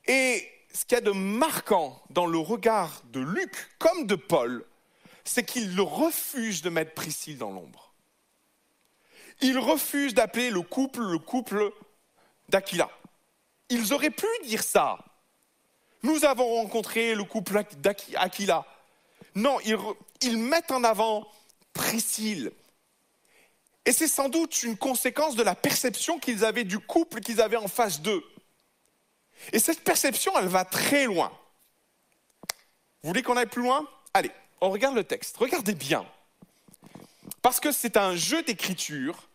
Et ce qu'il y a de marquant dans le regard de Luc comme de Paul, c'est qu'il refuse de mettre Priscille dans l'ombre. Il refuse d'appeler le couple le couple d'Aquila. Ils auraient pu dire ça. Nous avons rencontré le couple d'Aquila. Non, ils, ils mettent en avant Priscille. Et c'est sans doute une conséquence de la perception qu'ils avaient du couple qu'ils avaient en face d'eux. Et cette perception, elle va très loin. Vous voulez qu'on aille plus loin? Allez, on regarde le texte. Regardez bien. Parce que c'est un jeu d'écriture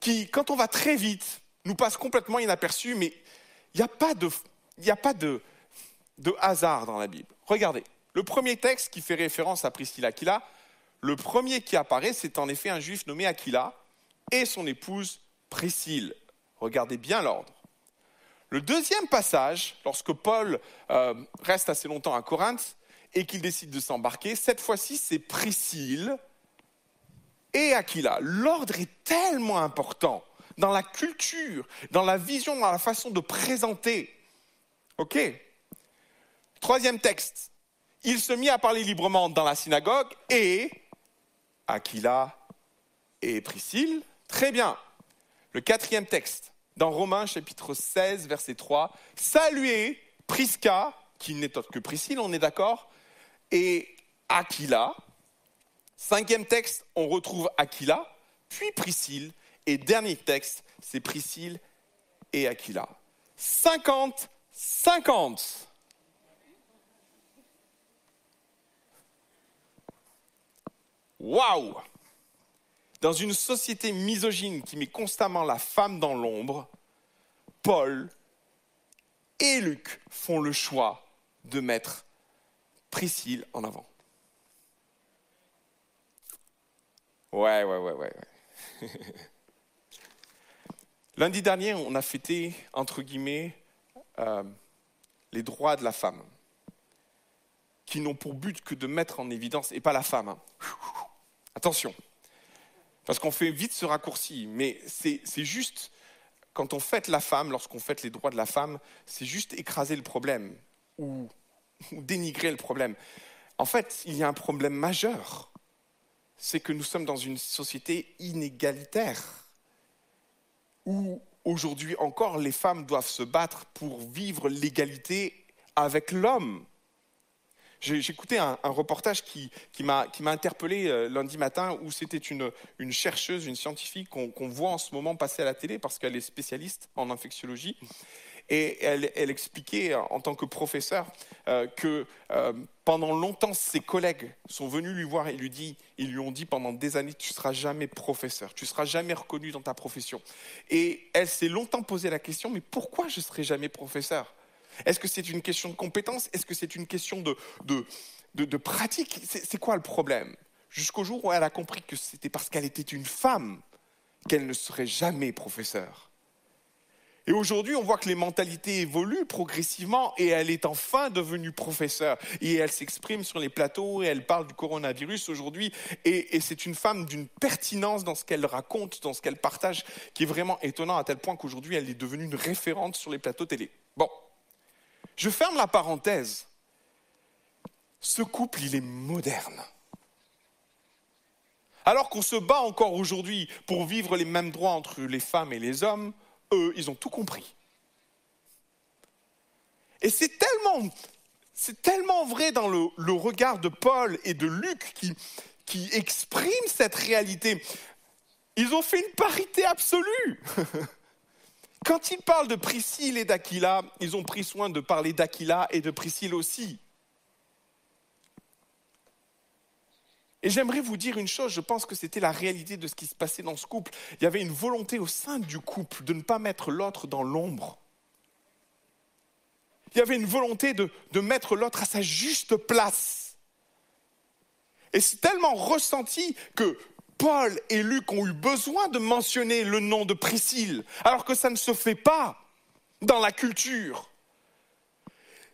qui, quand on va très vite, nous passe complètement inaperçu, mais il n'y a pas, de, hasard dans la Bible. Regardez, le premier texte qui fait référence à Priscilla Aquila, le premier qui apparaît, c'est en effet un juif nommé Aquila et son épouse Priscille. Regardez bien l'ordre. Le deuxième passage, lorsque Paul euh, reste assez longtemps à Corinthe et qu'il décide de s'embarquer, cette fois-ci c'est Priscille et Aquila. L'ordre est tellement important dans la culture, dans la vision, dans la façon de présenter. OK Troisième texte. Il se mit à parler librement dans la synagogue et Aquila et Priscille. Très bien. Le quatrième texte dans Romains chapitre 16, verset 3, saluez Prisca, qui n'est autre que Priscille, on est d'accord, et Aquila. Cinquième texte, on retrouve Aquila, puis Priscille, et dernier texte, c'est Priscille et Aquila. 50, 50. Waouh dans une société misogyne qui met constamment la femme dans l'ombre, Paul et Luc font le choix de mettre Priscille en avant. Ouais, ouais, ouais, ouais. Lundi dernier, on a fêté, entre guillemets, euh, les droits de la femme, qui n'ont pour but que de mettre en évidence, et pas la femme. Hein. Attention, parce qu'on fait vite ce raccourci, mais c'est juste, quand on fête la femme, lorsqu'on fête les droits de la femme, c'est juste écraser le problème ou, dénigrer le problème. En fait, il y a un problème majeur, c'est que nous sommes dans une société inégalitaire, où aujourd'hui encore les femmes doivent se battre pour vivre l'égalité avec l'homme. J'ai écouté un, reportage qui, m'a interpellé euh, lundi matin où c'était une, chercheuse, une scientifique qu'on voit en ce moment passer à la télé parce qu'elle est spécialiste en infectiologie. Et elle, expliquait en tant que professeur euh, que euh, pendant longtemps, ses collègues sont venus lui voir et lui ont dit pendant des années, tu ne seras jamais professeur, tu ne seras jamais reconnu dans ta profession. Et elle s'est longtemps posé la question, mais pourquoi je ne serai jamais professeur? Est-ce que c'est une question de compétence? Est-ce que c'est une question de, de, pratique? C'est quoi le problème? Jusqu'au jour où elle a compris que c'était parce qu'elle était une femme qu'elle ne serait jamais professeure. Et aujourd'hui, on voit que les mentalités évoluent progressivement et elle est enfin devenue professeure. Et elle s'exprime sur les plateaux et elle parle du coronavirus aujourd'hui. Et, et c'est une femme d'une pertinence dans ce qu'elle raconte, dans ce qu'elle partage, qui est vraiment étonnant à tel point qu'aujourd'hui, elle est devenue une référente sur les plateaux télé. Je ferme la parenthèse. Ce couple, il est moderne. Alors qu'on se bat encore aujourd'hui pour vivre les mêmes droits entre les femmes et les hommes, eux, ils ont tout compris. Et c'est tellement, vrai dans le, regard de Paul et de Luc qui, qui expriment cette réalité. Ils ont fait une parité absolue. Quand ils parlent de Priscille et d'Aquila, ils ont pris soin de parler d'Aquila et de Priscille aussi. Et j'aimerais vous dire une chose, je pense que c'était la réalité de ce qui se passait dans ce couple. Il y avait une volonté au sein du couple de ne pas mettre l'autre dans l'ombre. Il y avait une volonté de, de mettre l'autre à sa juste place. Et c'est tellement ressenti que Paul et Luc ont eu besoin de mentionner le nom de Priscille, alors que ça ne se fait pas dans la culture.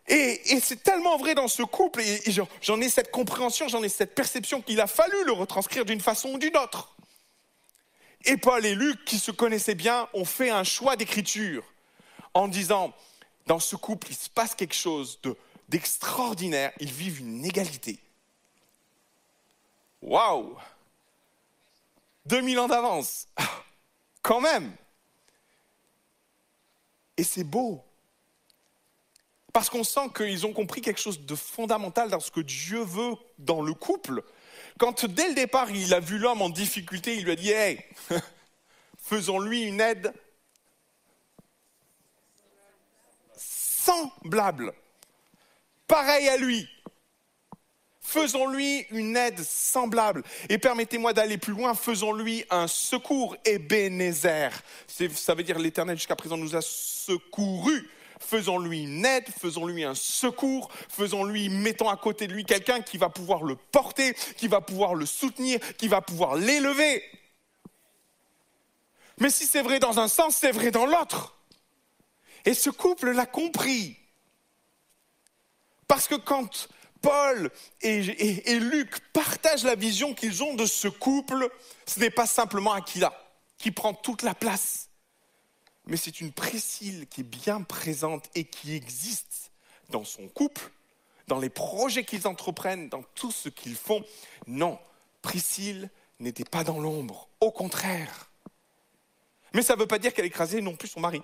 Et, c'est tellement vrai dans ce couple, et, j'en- ai cette compréhension, j'en ai cette perception qu'il a fallu le retranscrire d'une façon ou d'une autre. Et Paul et Luc, qui se connaissaient bien, ont fait un choix d'écriture en disant, dans ce couple, il se passe quelque chose de- d'extraordinaire, ils vivent une égalité. Waouh 2000 ans d'avance, quand même. Et c'est beau. Parce qu'on sent qu'ils ont compris quelque chose de fondamental dans ce que Dieu veut dans le couple. Quand dès le départ, il a vu l'homme en difficulté, il lui a dit, hey, faisons-lui une aide semblable, pareil à lui. Faisons-lui une aide semblable. Et permettez-moi d'aller plus loin, faisons-lui un secours, Ebenezer. Ça veut dire l'Éternel jusqu'à présent nous a secourus. Faisons-lui une aide, faisons-lui un secours, faisons-lui, mettons à côté de lui quelqu'un qui va pouvoir le porter, qui va pouvoir le soutenir, qui va pouvoir l'élever. Mais si c'est vrai dans un sens, c'est vrai dans l'autre. Et ce couple l'a compris. Parce que quand Paul et, Luc partagent la vision qu'ils ont de ce couple, ce n'est pas simplement Aquila qui prend toute la place, mais c'est une Priscille qui est bien présente et qui existe dans son couple, dans les projets qu'ils entreprennent, dans tout ce qu'ils font. Non, Priscille n'était pas dans l'ombre, au contraire. Mais ça ne veut pas dire qu'elle écrasait non plus son mari.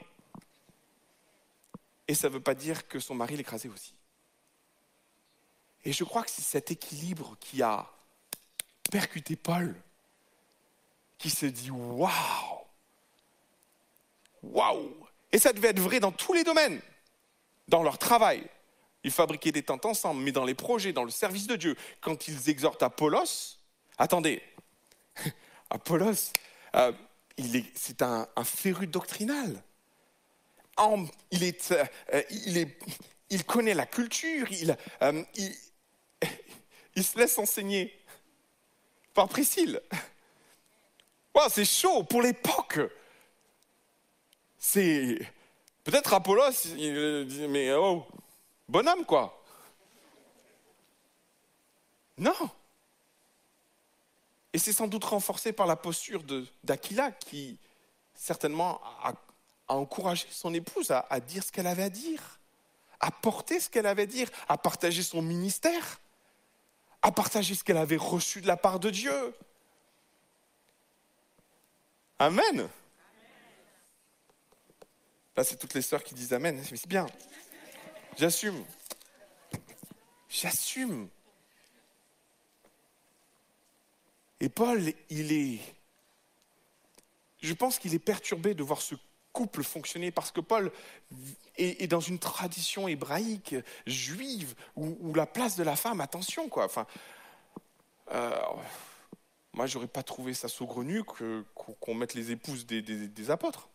Et ça ne veut pas dire que son mari l'écrasait aussi. Et je crois que c'est cet équilibre qui a percuté Paul, qui se dit waouh, waouh. Et ça devait être vrai dans tous les domaines, dans leur travail. Ils fabriquaient des tentes ensemble, mais dans les projets, dans le service de Dieu, quand ils exhortent Apollos, attendez, Apollos, euh, c'est un, un féru doctrinal. Euh, il, connaît la culture, il, euh, il, il se laisse enseigner par Priscille. Wow, c'est chaud pour l'époque. C'est peut-être Apollos, il dit mais oh, bonhomme quoi. Non. Et c'est sans doute renforcé par la posture d'Aquila qui certainement a, encouragé son épouse à dire ce qu'elle avait à dire, à porter ce qu'elle avait à dire, à partager son ministère, à partager ce qu'elle avait reçu de la part de Dieu. Amen. Là, c'est toutes les sœurs qui disent Amen. C'est bien. J'assume. J'assume. Et Paul, il est. Je pense qu'il est perturbé de voir ce couple fonctionner parce que Paul est, dans une tradition hébraïque, juive, où, la place de la femme, attention quoi. Enfin, euh, moi, j'aurais pas trouvé ça saugrenu que- qu'on mette les épouses des, apôtres.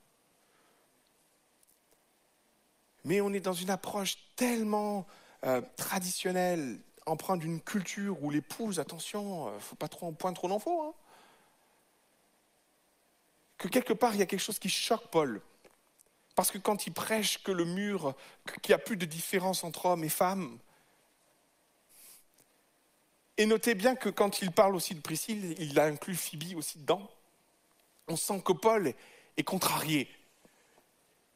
Mais on est dans une approche tellement euh, traditionnelle, empreinte d'une culture où l'épouse, attention, euh, faut pas trop en pointe trop d'infos, hein, que quelque part il y a quelque chose qui choque Paul. Parce que quand il prêche que le mur, qu'il n'y a plus de différence entre hommes et femmes, et notez bien que quand il parle aussi de Priscille, il a inclus Phoebe aussi dedans. On sent que Paul est contrarié.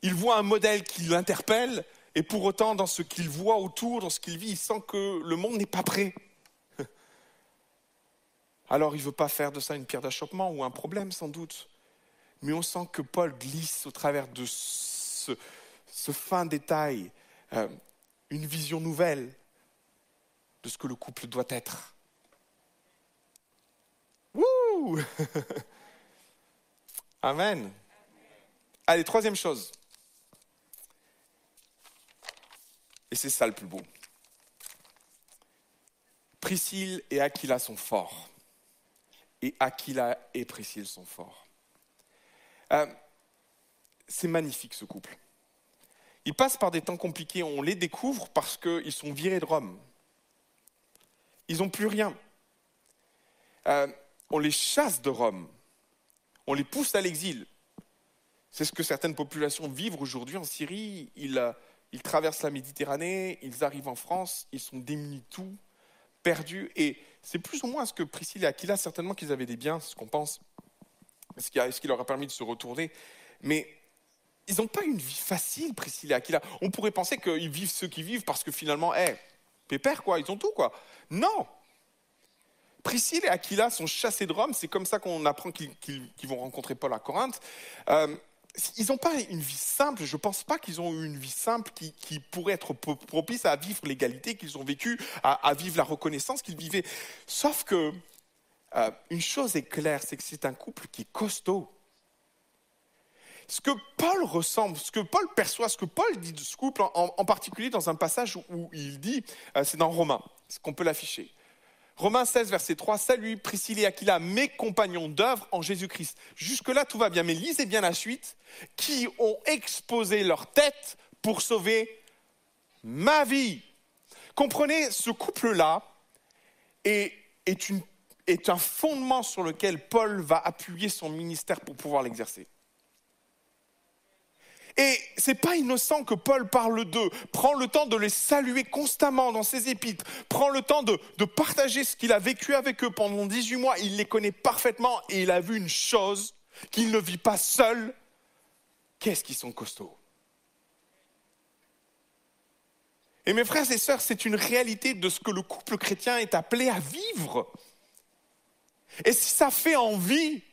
Il voit un modèle qui l'interpelle, et pour autant, dans ce qu'il voit autour, dans ce qu'il vit, il sent que le monde n'est pas prêt. Alors il ne veut pas faire de ça une pierre d'achoppement ou un problème, sans doute. Mais on sent que Paul glisse au travers de ce, fin détail, euh, une vision nouvelle de ce que le couple doit être. Wouh Amen. Allez, troisième chose. Et c'est ça le plus beau. Priscille et Aquila sont forts. Et Aquila et Priscille sont forts. Euh, c'est magnifique ce couple. Ils passent par des temps compliqués, on les découvre parce qu'ils sont virés de Rome. Ils n'ont plus rien. Euh, on les chasse de Rome. On les pousse à l'exil. C'est ce que certaines populations vivent aujourd'hui en Syrie. Ils, euh, traversent la Méditerranée, ils arrivent en France, ils sont démunis tout, perdus. Et c'est plus ou moins ce que Priscille et Aquila, certainement qu'ils avaient des biens, ce qu'on pense, ce qui, ce qui leur a permis de se retourner. Mais ils n'ont pas une vie facile, Priscille et Aquila. On pourrait penser qu'ils vivent ceux qui vivent parce que finalement, eh, pépère quoi, ils ont tout quoi. Non Priscille et Aquila sont chassés de Rome, c'est comme ça qu'on apprend qu'ils qu'ils- qu'ils vont rencontrer Paul à Corinthe. Euh, ils n'ont pas une vie simple, je ne pense pas qu'ils ont eu une vie simple qui, pourrait être pro- propice à vivre l'égalité qu'ils ont vécue, à, à vivre la reconnaissance qu'ils vivaient. Sauf que euh, une chose est claire, c'est que c'est un couple qui est costaud. Ce que Paul ressemble, ce que Paul perçoit, ce que Paul dit de ce couple, en, particulier dans un passage où, il dit, euh, c'est dans Romains, ce qu'on peut l'afficher. Romains 16, verset 3, Salut Priscille et Aquila, mes compagnons d'œuvre en Jésus-Christ. Jusque-là, tout va bien, mais lisez bien la suite. Qui ont exposé leur tête pour sauver ma vie. Comprenez, ce couple-là est un fondement sur lequel Paul va appuyer son ministère pour pouvoir l'exercer. Et c'est pas innocent que Paul parle d'eux, prend le temps de les saluer constamment dans ses épîtres, prend le temps de, de partager ce qu'il a vécu avec eux pendant 18 mois, il les connaît parfaitement et il a vu une chose qu'il ne vit pas seul. Qu'est-ce qu'ils sont costauds Et mes frères et sœurs, c'est une réalité de ce que le couple chrétien est appelé à vivre. Et si ça fait envie,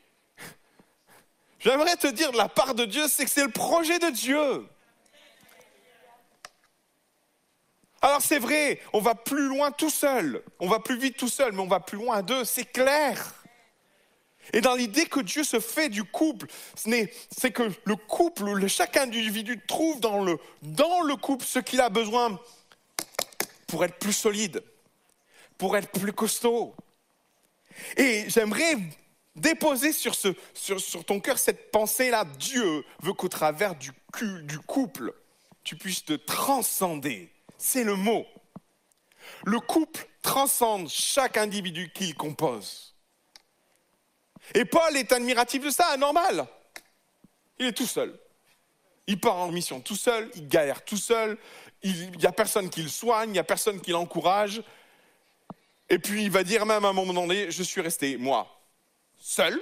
J'aimerais te dire de la part de Dieu, c'est que c'est le projet de Dieu. Alors c'est vrai, on va plus loin tout seul, on va plus vite tout seul, mais on va plus loin à deux, c'est clair. Et dans l'idée que Dieu se fait du couple, c'est que le couple, le, chaque individu trouve dans le, dans le couple ce qu'il a besoin pour être plus solide, pour être plus costaud. Et j'aimerais déposer sur, ton cœur cette pensée-là. Dieu veut qu'au travers du, du couple, tu puisses te transcender. C'est le mot. Le couple transcende chaque individu qu'il compose. Et Paul est admiratif de ça, normal. Il est tout seul. Il part en mission tout seul, il galère tout seul, il n'y a personne qui le soigne, il n'y a personne qui l'encourage. Et puis il va dire même à un moment donné, je suis resté, moi, seul.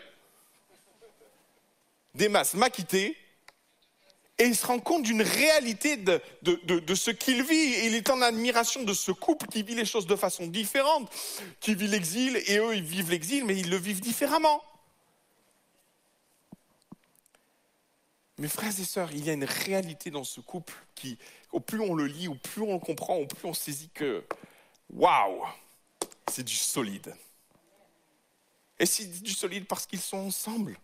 Démas m'a quitté. Et il se rend compte d'une réalité de, de- ce qu'il vit. Il est en admiration de ce couple qui vit les choses de façon différente, qui vit l'exil, et eux, ils vivent l'exil, mais ils le vivent différemment. Mes frères et sœurs, il y a une réalité dans ce couple qui, au plus on le lit, au plus on le comprend, au plus on saisit que, waouh, c'est du solide. Et c'est du solide parce qu'ils sont ensemble.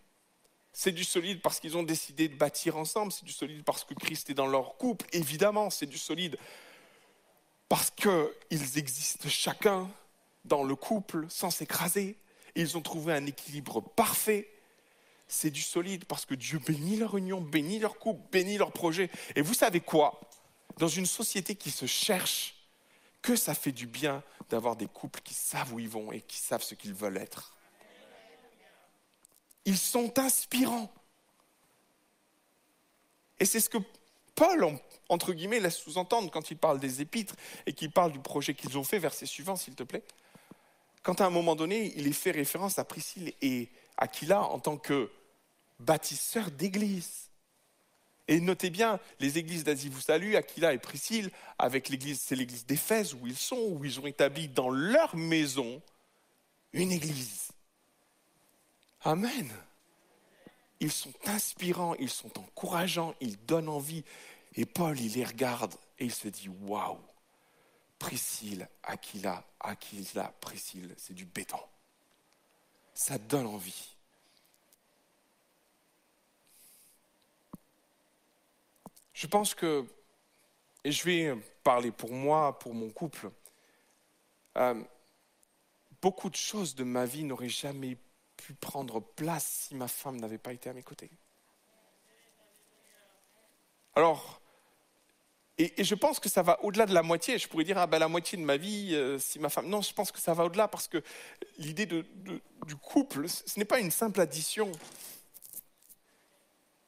C'est du solide parce qu'ils ont décidé de bâtir ensemble. C'est du solide parce que Christ est dans leur couple. Évidemment, c'est du solide parce qu'ils existent chacun dans le couple sans s'écraser. Ils ont trouvé un équilibre parfait. C'est du solide parce que Dieu bénit leur union, bénit leur couple, bénit leur projet. Et vous savez quoi? Dans une société qui se cherche, que ça fait du bien d'avoir des couples qui savent où ils vont et qui savent ce qu'ils veulent être. Ils sont inspirants. Et c'est ce que Paul, en- entre guillemets, laisse sous-entendre quand il parle des épîtres et qu'il parle du projet qu'ils ont fait. Verset suivant, s'il te plaît. Quand à un moment donné, il fait référence à Priscille et Aquila en tant que bâtisseurs d'églises. Et notez bien, les églises d'Asie vous saluent, Aquila et Priscille, avec l'église, c'est l'église d'Éphèse où ils sont, où ils ont établi dans leur maison une église. Amen. Ils sont inspirants, ils sont encourageants, ils donnent envie. Et Paul, il les regarde et il se dit Waouh, Priscille, Aquila, Aquila, Priscille, c'est du béton. Ça donne envie. Je pense que, et je vais parler pour moi, pour mon couple, euh, beaucoup de choses de ma vie n'auraient jamais pu prendre place si ma femme n'avait pas été à mes côtés. Alors, et, je pense que ça va au-delà de la moitié. Je pourrais dire, ah ben la moitié de ma vie, euh, si ma femme... Non, je pense que ça va au-delà parce que l'idée du couple, ce ce n'est pas une simple addition.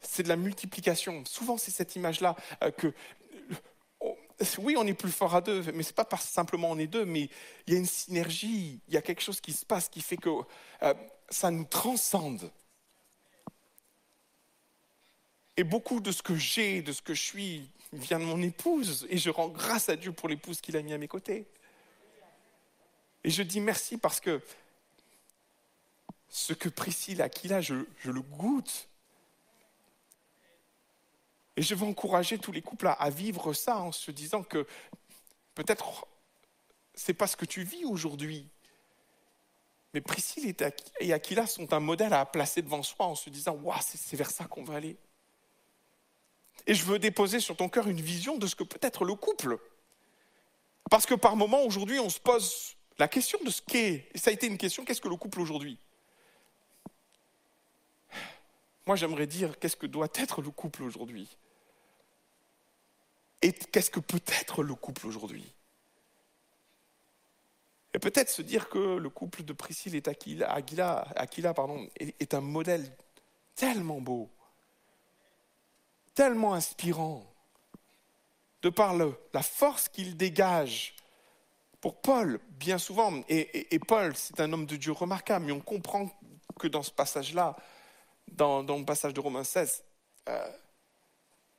C'est de la multiplication. Souvent, c'est cette image-là euh, que oui, on est plus fort à deux, mais c'est pas parce simplement on est deux, mais il y a une synergie, il y a quelque chose qui se passe qui fait que euh, ça nous transcende. Et beaucoup de ce que j'ai, de ce que je suis, vient de mon épouse, et je rends grâce à Dieu pour l'épouse qu'il a mis à mes côtés. Et je dis merci parce que ce que Priscille a, qu'il a, je, le goûte. Et je veux encourager tous les couples à, à vivre ça en se disant que peut-être c'est pas ce que tu vis aujourd'hui. Mais Priscille et Aqu- et Aquila sont un modèle à placer devant soi en se disant Waouh, c'est vers ça qu'on va aller. Et je veux déposer sur ton cœur une vision de ce que peut être le couple. Parce que par moment, aujourd'hui, on se pose la question de ce qu'est, et ça a été une question, qu'est-ce que le couple aujourd'hui? Moi, j'aimerais dire, qu'est-ce que doit être le couple aujourd'hui? Et qu'est-ce que peut être le couple aujourd'hui? Et peut-être se dire que le couple de Priscille et Aquila, est, un modèle tellement beau, tellement inspirant, de par la force qu'il dégage. Pour Paul, bien souvent, et, Paul, c'est un homme de Dieu remarquable, mais on comprend que dans ce passage-là, dans, le passage de Romains 16, euh,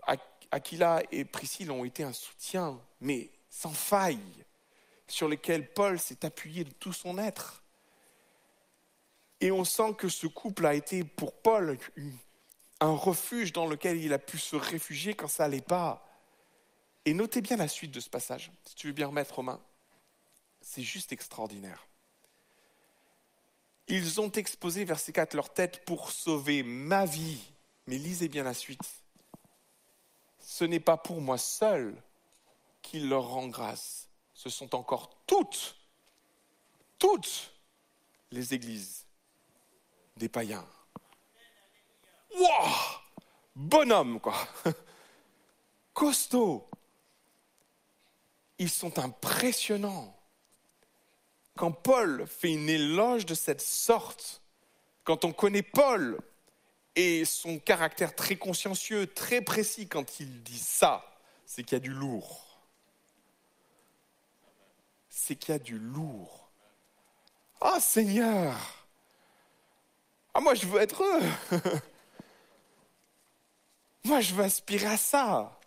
Aqu- Aquila et Priscille ont été un soutien, mais sans faille, sur lequel Paul s'est appuyé de tout son être. Et on sent que ce couple a été pour Paul un refuge dans lequel il a pu se réfugier quand ça n'allait pas. Et notez bien la suite de ce passage, si tu veux bien remettre Romain. C'est juste extraordinaire. Ils ont exposé, verset 4, leur tête pour sauver ma vie. Mais lisez bien la suite. Ce n'est pas pour moi seul qu'il leur rend grâce. Ce sont encore toutes, toutes les églises des païens. Wow Bonhomme, quoi Costaud Ils sont impressionnants quand Paul fait une éloge de cette sorte, quand on connaît Paul et son caractère très consciencieux, très précis, quand il dit ça, c'est qu'il y a du lourd. C'est qu'il y a du lourd. Ah Seigneur Ah moi je veux être eux Moi je veux aspirer à ça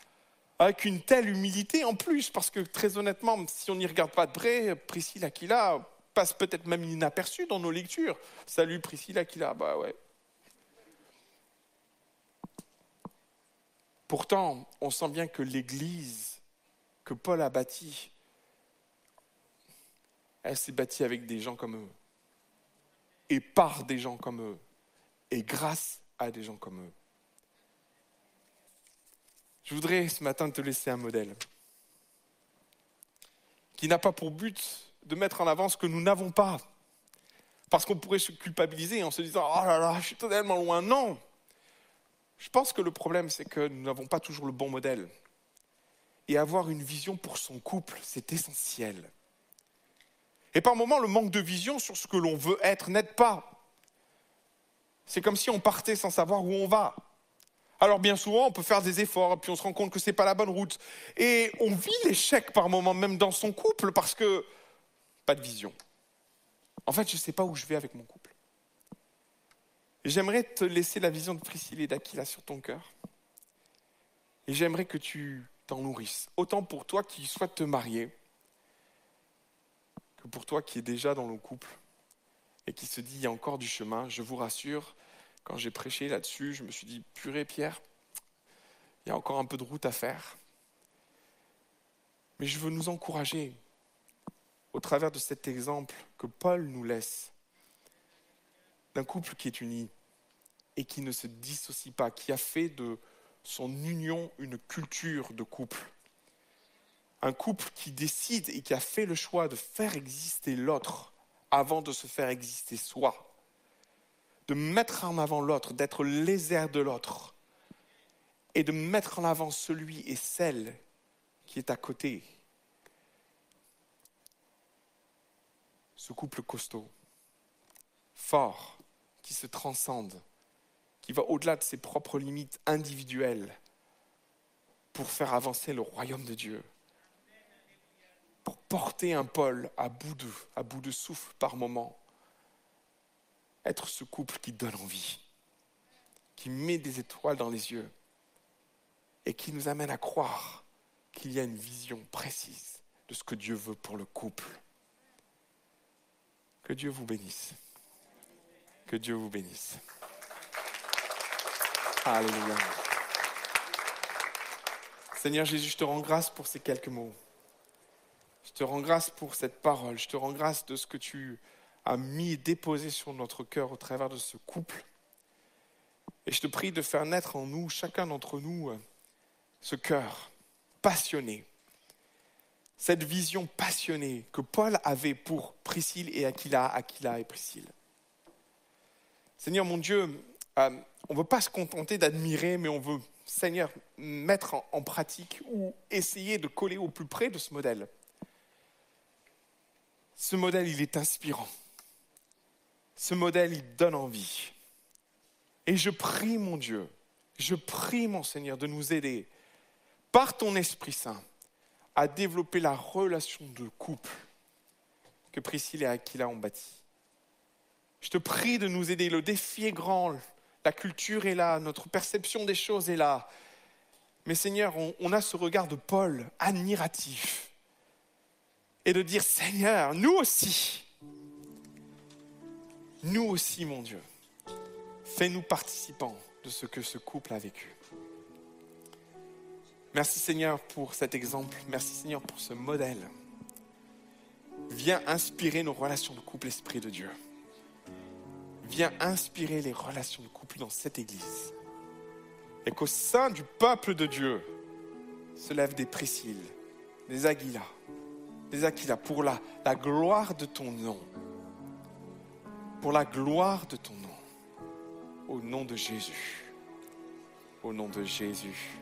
avec une telle humilité en plus, parce que très honnêtement, si on n'y regarde pas de près, Priscille Aquila passe peut-être même inaperçue dans nos lectures. Salut Priscille Aquila, bah ouais. Pourtant, on sent bien que l'Église que Paul a bâtie, elle s'est bâtie avec des gens comme eux, et par des gens comme eux, et grâce à des gens comme eux. Je voudrais ce matin te laisser un modèle qui n'a pas pour but de mettre en avant ce que nous n'avons pas. Parce qu'on pourrait se culpabiliser en se disant Oh là là, je suis tellement loin. Non Je pense que le problème, c'est que nous n'avons pas toujours le bon modèle. Et avoir une vision pour son couple, c'est essentiel. Et par moments, le manque de vision sur ce que l'on veut être n'aide pas. C'est comme si on partait sans savoir où on va. Alors bien souvent, on peut faire des efforts, puis on se rend compte que c'est pas la bonne route. Et on vit l'échec par moments, même dans son couple, parce que pas de vision. En fait, je ne sais pas où je vais avec mon couple. J'aimerais te laisser la vision de Priscille et d'Aquila sur ton cœur. Et j'aimerais que tu t'en nourrisses. Autant pour toi qui souhaites te marier, pour toi qui es déjà dans le couple et qui se dit il y a encore du chemin. Je vous rassure, quand j'ai prêché là-dessus, je me suis dit, purée Pierre, il y a encore un peu de route à faire. Mais je veux nous encourager au travers de cet exemple que Paul nous laisse d'un couple qui est uni et qui ne se dissocie pas, qui a fait de son union une culture de couple. Un couple qui décide et qui a fait le choix de faire exister l'autre avant de se faire exister soi de mettre en avant l'autre, d'être airs de l'autre, et de mettre en avant celui et celle qui est à côté. Ce couple costaud, fort, qui se transcende, qui va au-delà de ses propres limites individuelles pour faire avancer le royaume de Dieu, pour porter un Paul à bout de, à bout de souffle par moment. Être ce couple qui donne envie, qui met des étoiles dans les yeux et qui nous amène à croire qu'il y a une vision précise de ce que Dieu veut pour le couple. Que Dieu vous bénisse. Que Dieu vous bénisse. Alléluia. Seigneur Jésus, je te rends grâce pour ces quelques mots. Je te rends grâce pour cette parole. Je te rends grâce de ce que tu as mis et déposé sur notre cœur au travers de ce couple. Et je te prie de faire naître en nous, chacun d'entre nous, ce cœur passionné, cette vision passionnée que Paul avait pour Priscille et Aquila, Aquila et Priscille. Seigneur mon Dieu, euh, on ne veut pas se contenter d'admirer, mais on veut, Seigneur, mettre en pratique ou essayer de coller au plus près de ce modèle. Ce modèle, il est inspirant. Ce modèle, il donne envie. Et je prie, mon Dieu, je prie, mon Seigneur, de nous aider par ton Esprit Saint à développer la relation de couple que Priscille et Aquila ont bâti. Je te prie de nous aider. Le défi est grand. La culture est là. Notre perception des choses est là. Mais Seigneur, on a ce regard de Paul admiratif. Et de dire, Seigneur, nous aussi, nous aussi, mon Dieu, fais-nous participants de ce que ce couple a vécu. Merci Seigneur pour cet exemple. Merci Seigneur pour ce modèle. Viens inspirer nos relations de couple, Esprit de Dieu. Viens inspirer les relations de couple dans cette Église. Et qu'au sein du peuple de Dieu se lèvent des Priscilles, des Aguilas, des Aquila pour la, gloire de ton nom. Pour la gloire de ton nom. Au nom de Jésus. Au nom de Jésus.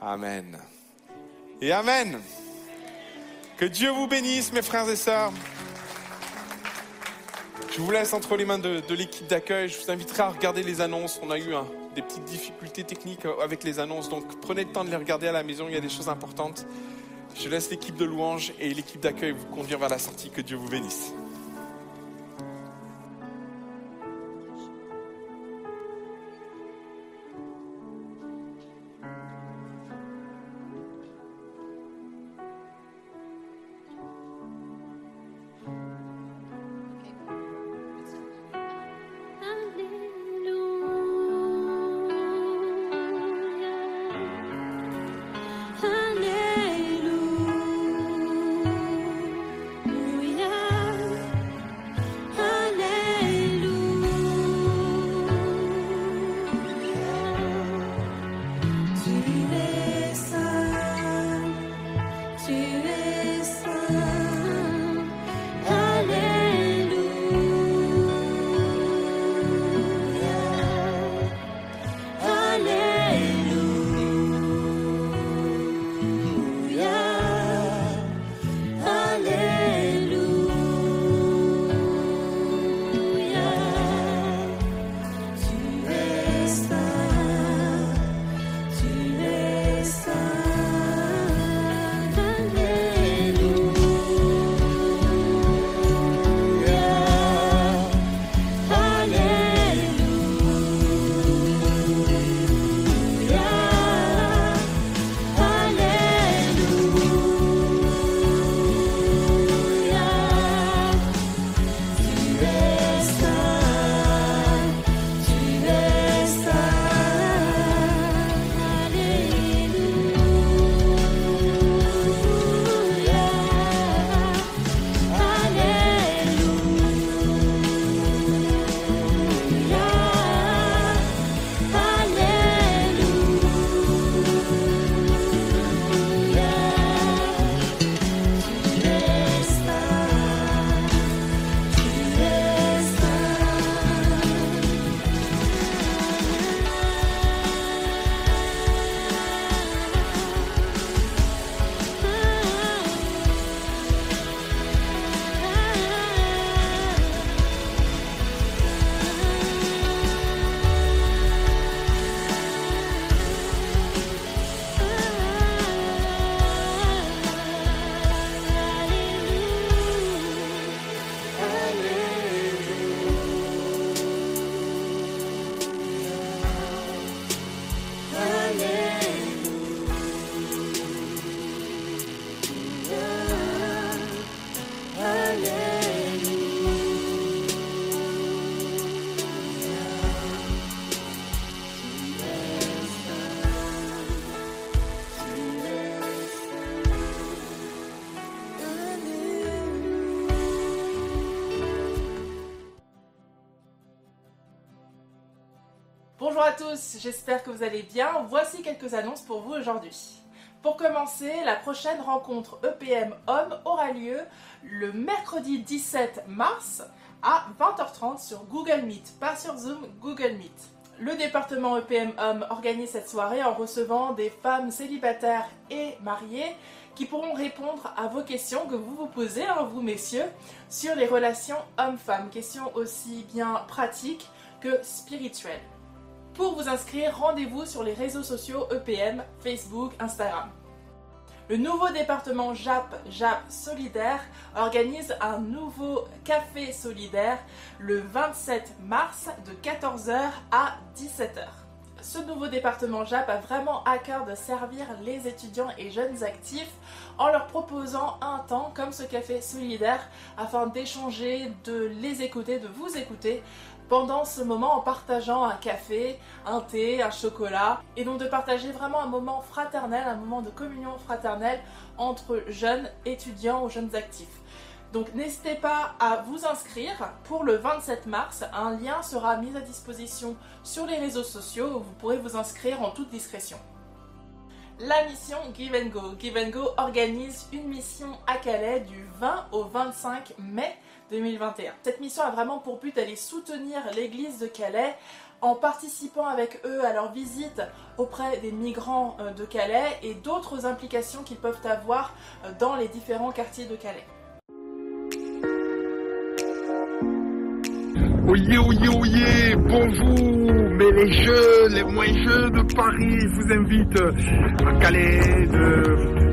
Amen. Et Amen. Que Dieu vous bénisse, mes frères et sœurs. Je vous laisse entre les mains de, l'équipe d'accueil. Je vous inviterai à regarder les annonces. On a eu des petites difficultés techniques avec les annonces, donc prenez le temps de les regarder à la maison. Il y a des choses importantes. Je laisse l'équipe de louange et l'équipe d'accueil vous conduire vers la sortie. Que Dieu vous bénisse. À tous, j'espère que vous allez bien. Voici quelques annonces pour vous aujourd'hui. Pour commencer, la prochaine rencontre EPM Homme aura lieu le mercredi 17 mars à 20h30 sur Google Meet, pas sur Zoom, Google Meet. Le département EPM Homme organise cette soirée en recevant des femmes célibataires et mariées qui pourront répondre à vos questions que vous vous posez, hein, vous messieurs, sur les relations hommes-femmes. Questions aussi bien pratiques que spirituelles. Pour vous inscrire, rendez-vous sur les réseaux sociaux EPM, Facebook, Instagram. Le nouveau département JAP, JAP Solidaire, organise un nouveau café solidaire le 27 mars de 14h à 17h. Ce nouveau département JAP a vraiment à cœur de servir les étudiants et jeunes actifs en leur proposant un temps comme ce café solidaire afin d'échanger, de les écouter, de vous écouter pendant ce moment en partageant un café, un thé, un chocolat, et donc de partager vraiment un moment fraternel, un moment de communion fraternelle entre jeunes étudiants ou jeunes actifs. Donc n'hésitez pas à vous inscrire pour le 27 mars. Un lien sera mis à disposition sur les réseaux sociaux où vous pourrez vous inscrire en toute discrétion. La mission Give and Go. Give and Go organise une mission à Calais du 20 au 25 mai 2021. Cette mission a vraiment pour but d'aller soutenir l'église de Calais en participant avec eux à leur visite auprès des migrants euh, de Calais et d'autres implications qu'ils peuvent avoir euh, dans les différents quartiers de Calais. Oyez, oyez, oyez, bonjour, mais les jeunes, les moins jeunes de Paris, vous invite à Calais,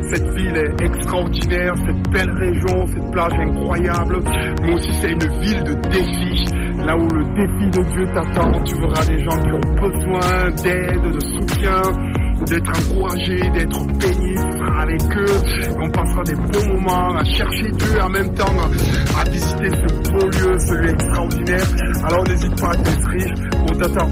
cette ville extraordinaire, cette belle région, cette plage incroyable, mais aussi c'est une ville de défis, là où le défi de Dieu t'attend, tu verras des gens qui ont besoin d'aide, de soutien, d'être encouragés, d'être seras avec eux, on passera des bons moments à chercher Dieu en même temps à visiter ce beau lieu, celui extraordinaire. Alors n'hésite pas à t'inscrire, on t'attend.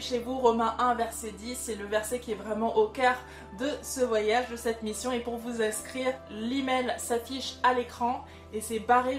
Chez vous, Romains 1, verset 10, c'est le verset qui est vraiment au cœur de ce voyage, de cette mission. Et pour vous inscrire, l'email s'affiche à l'écran et c'est Barré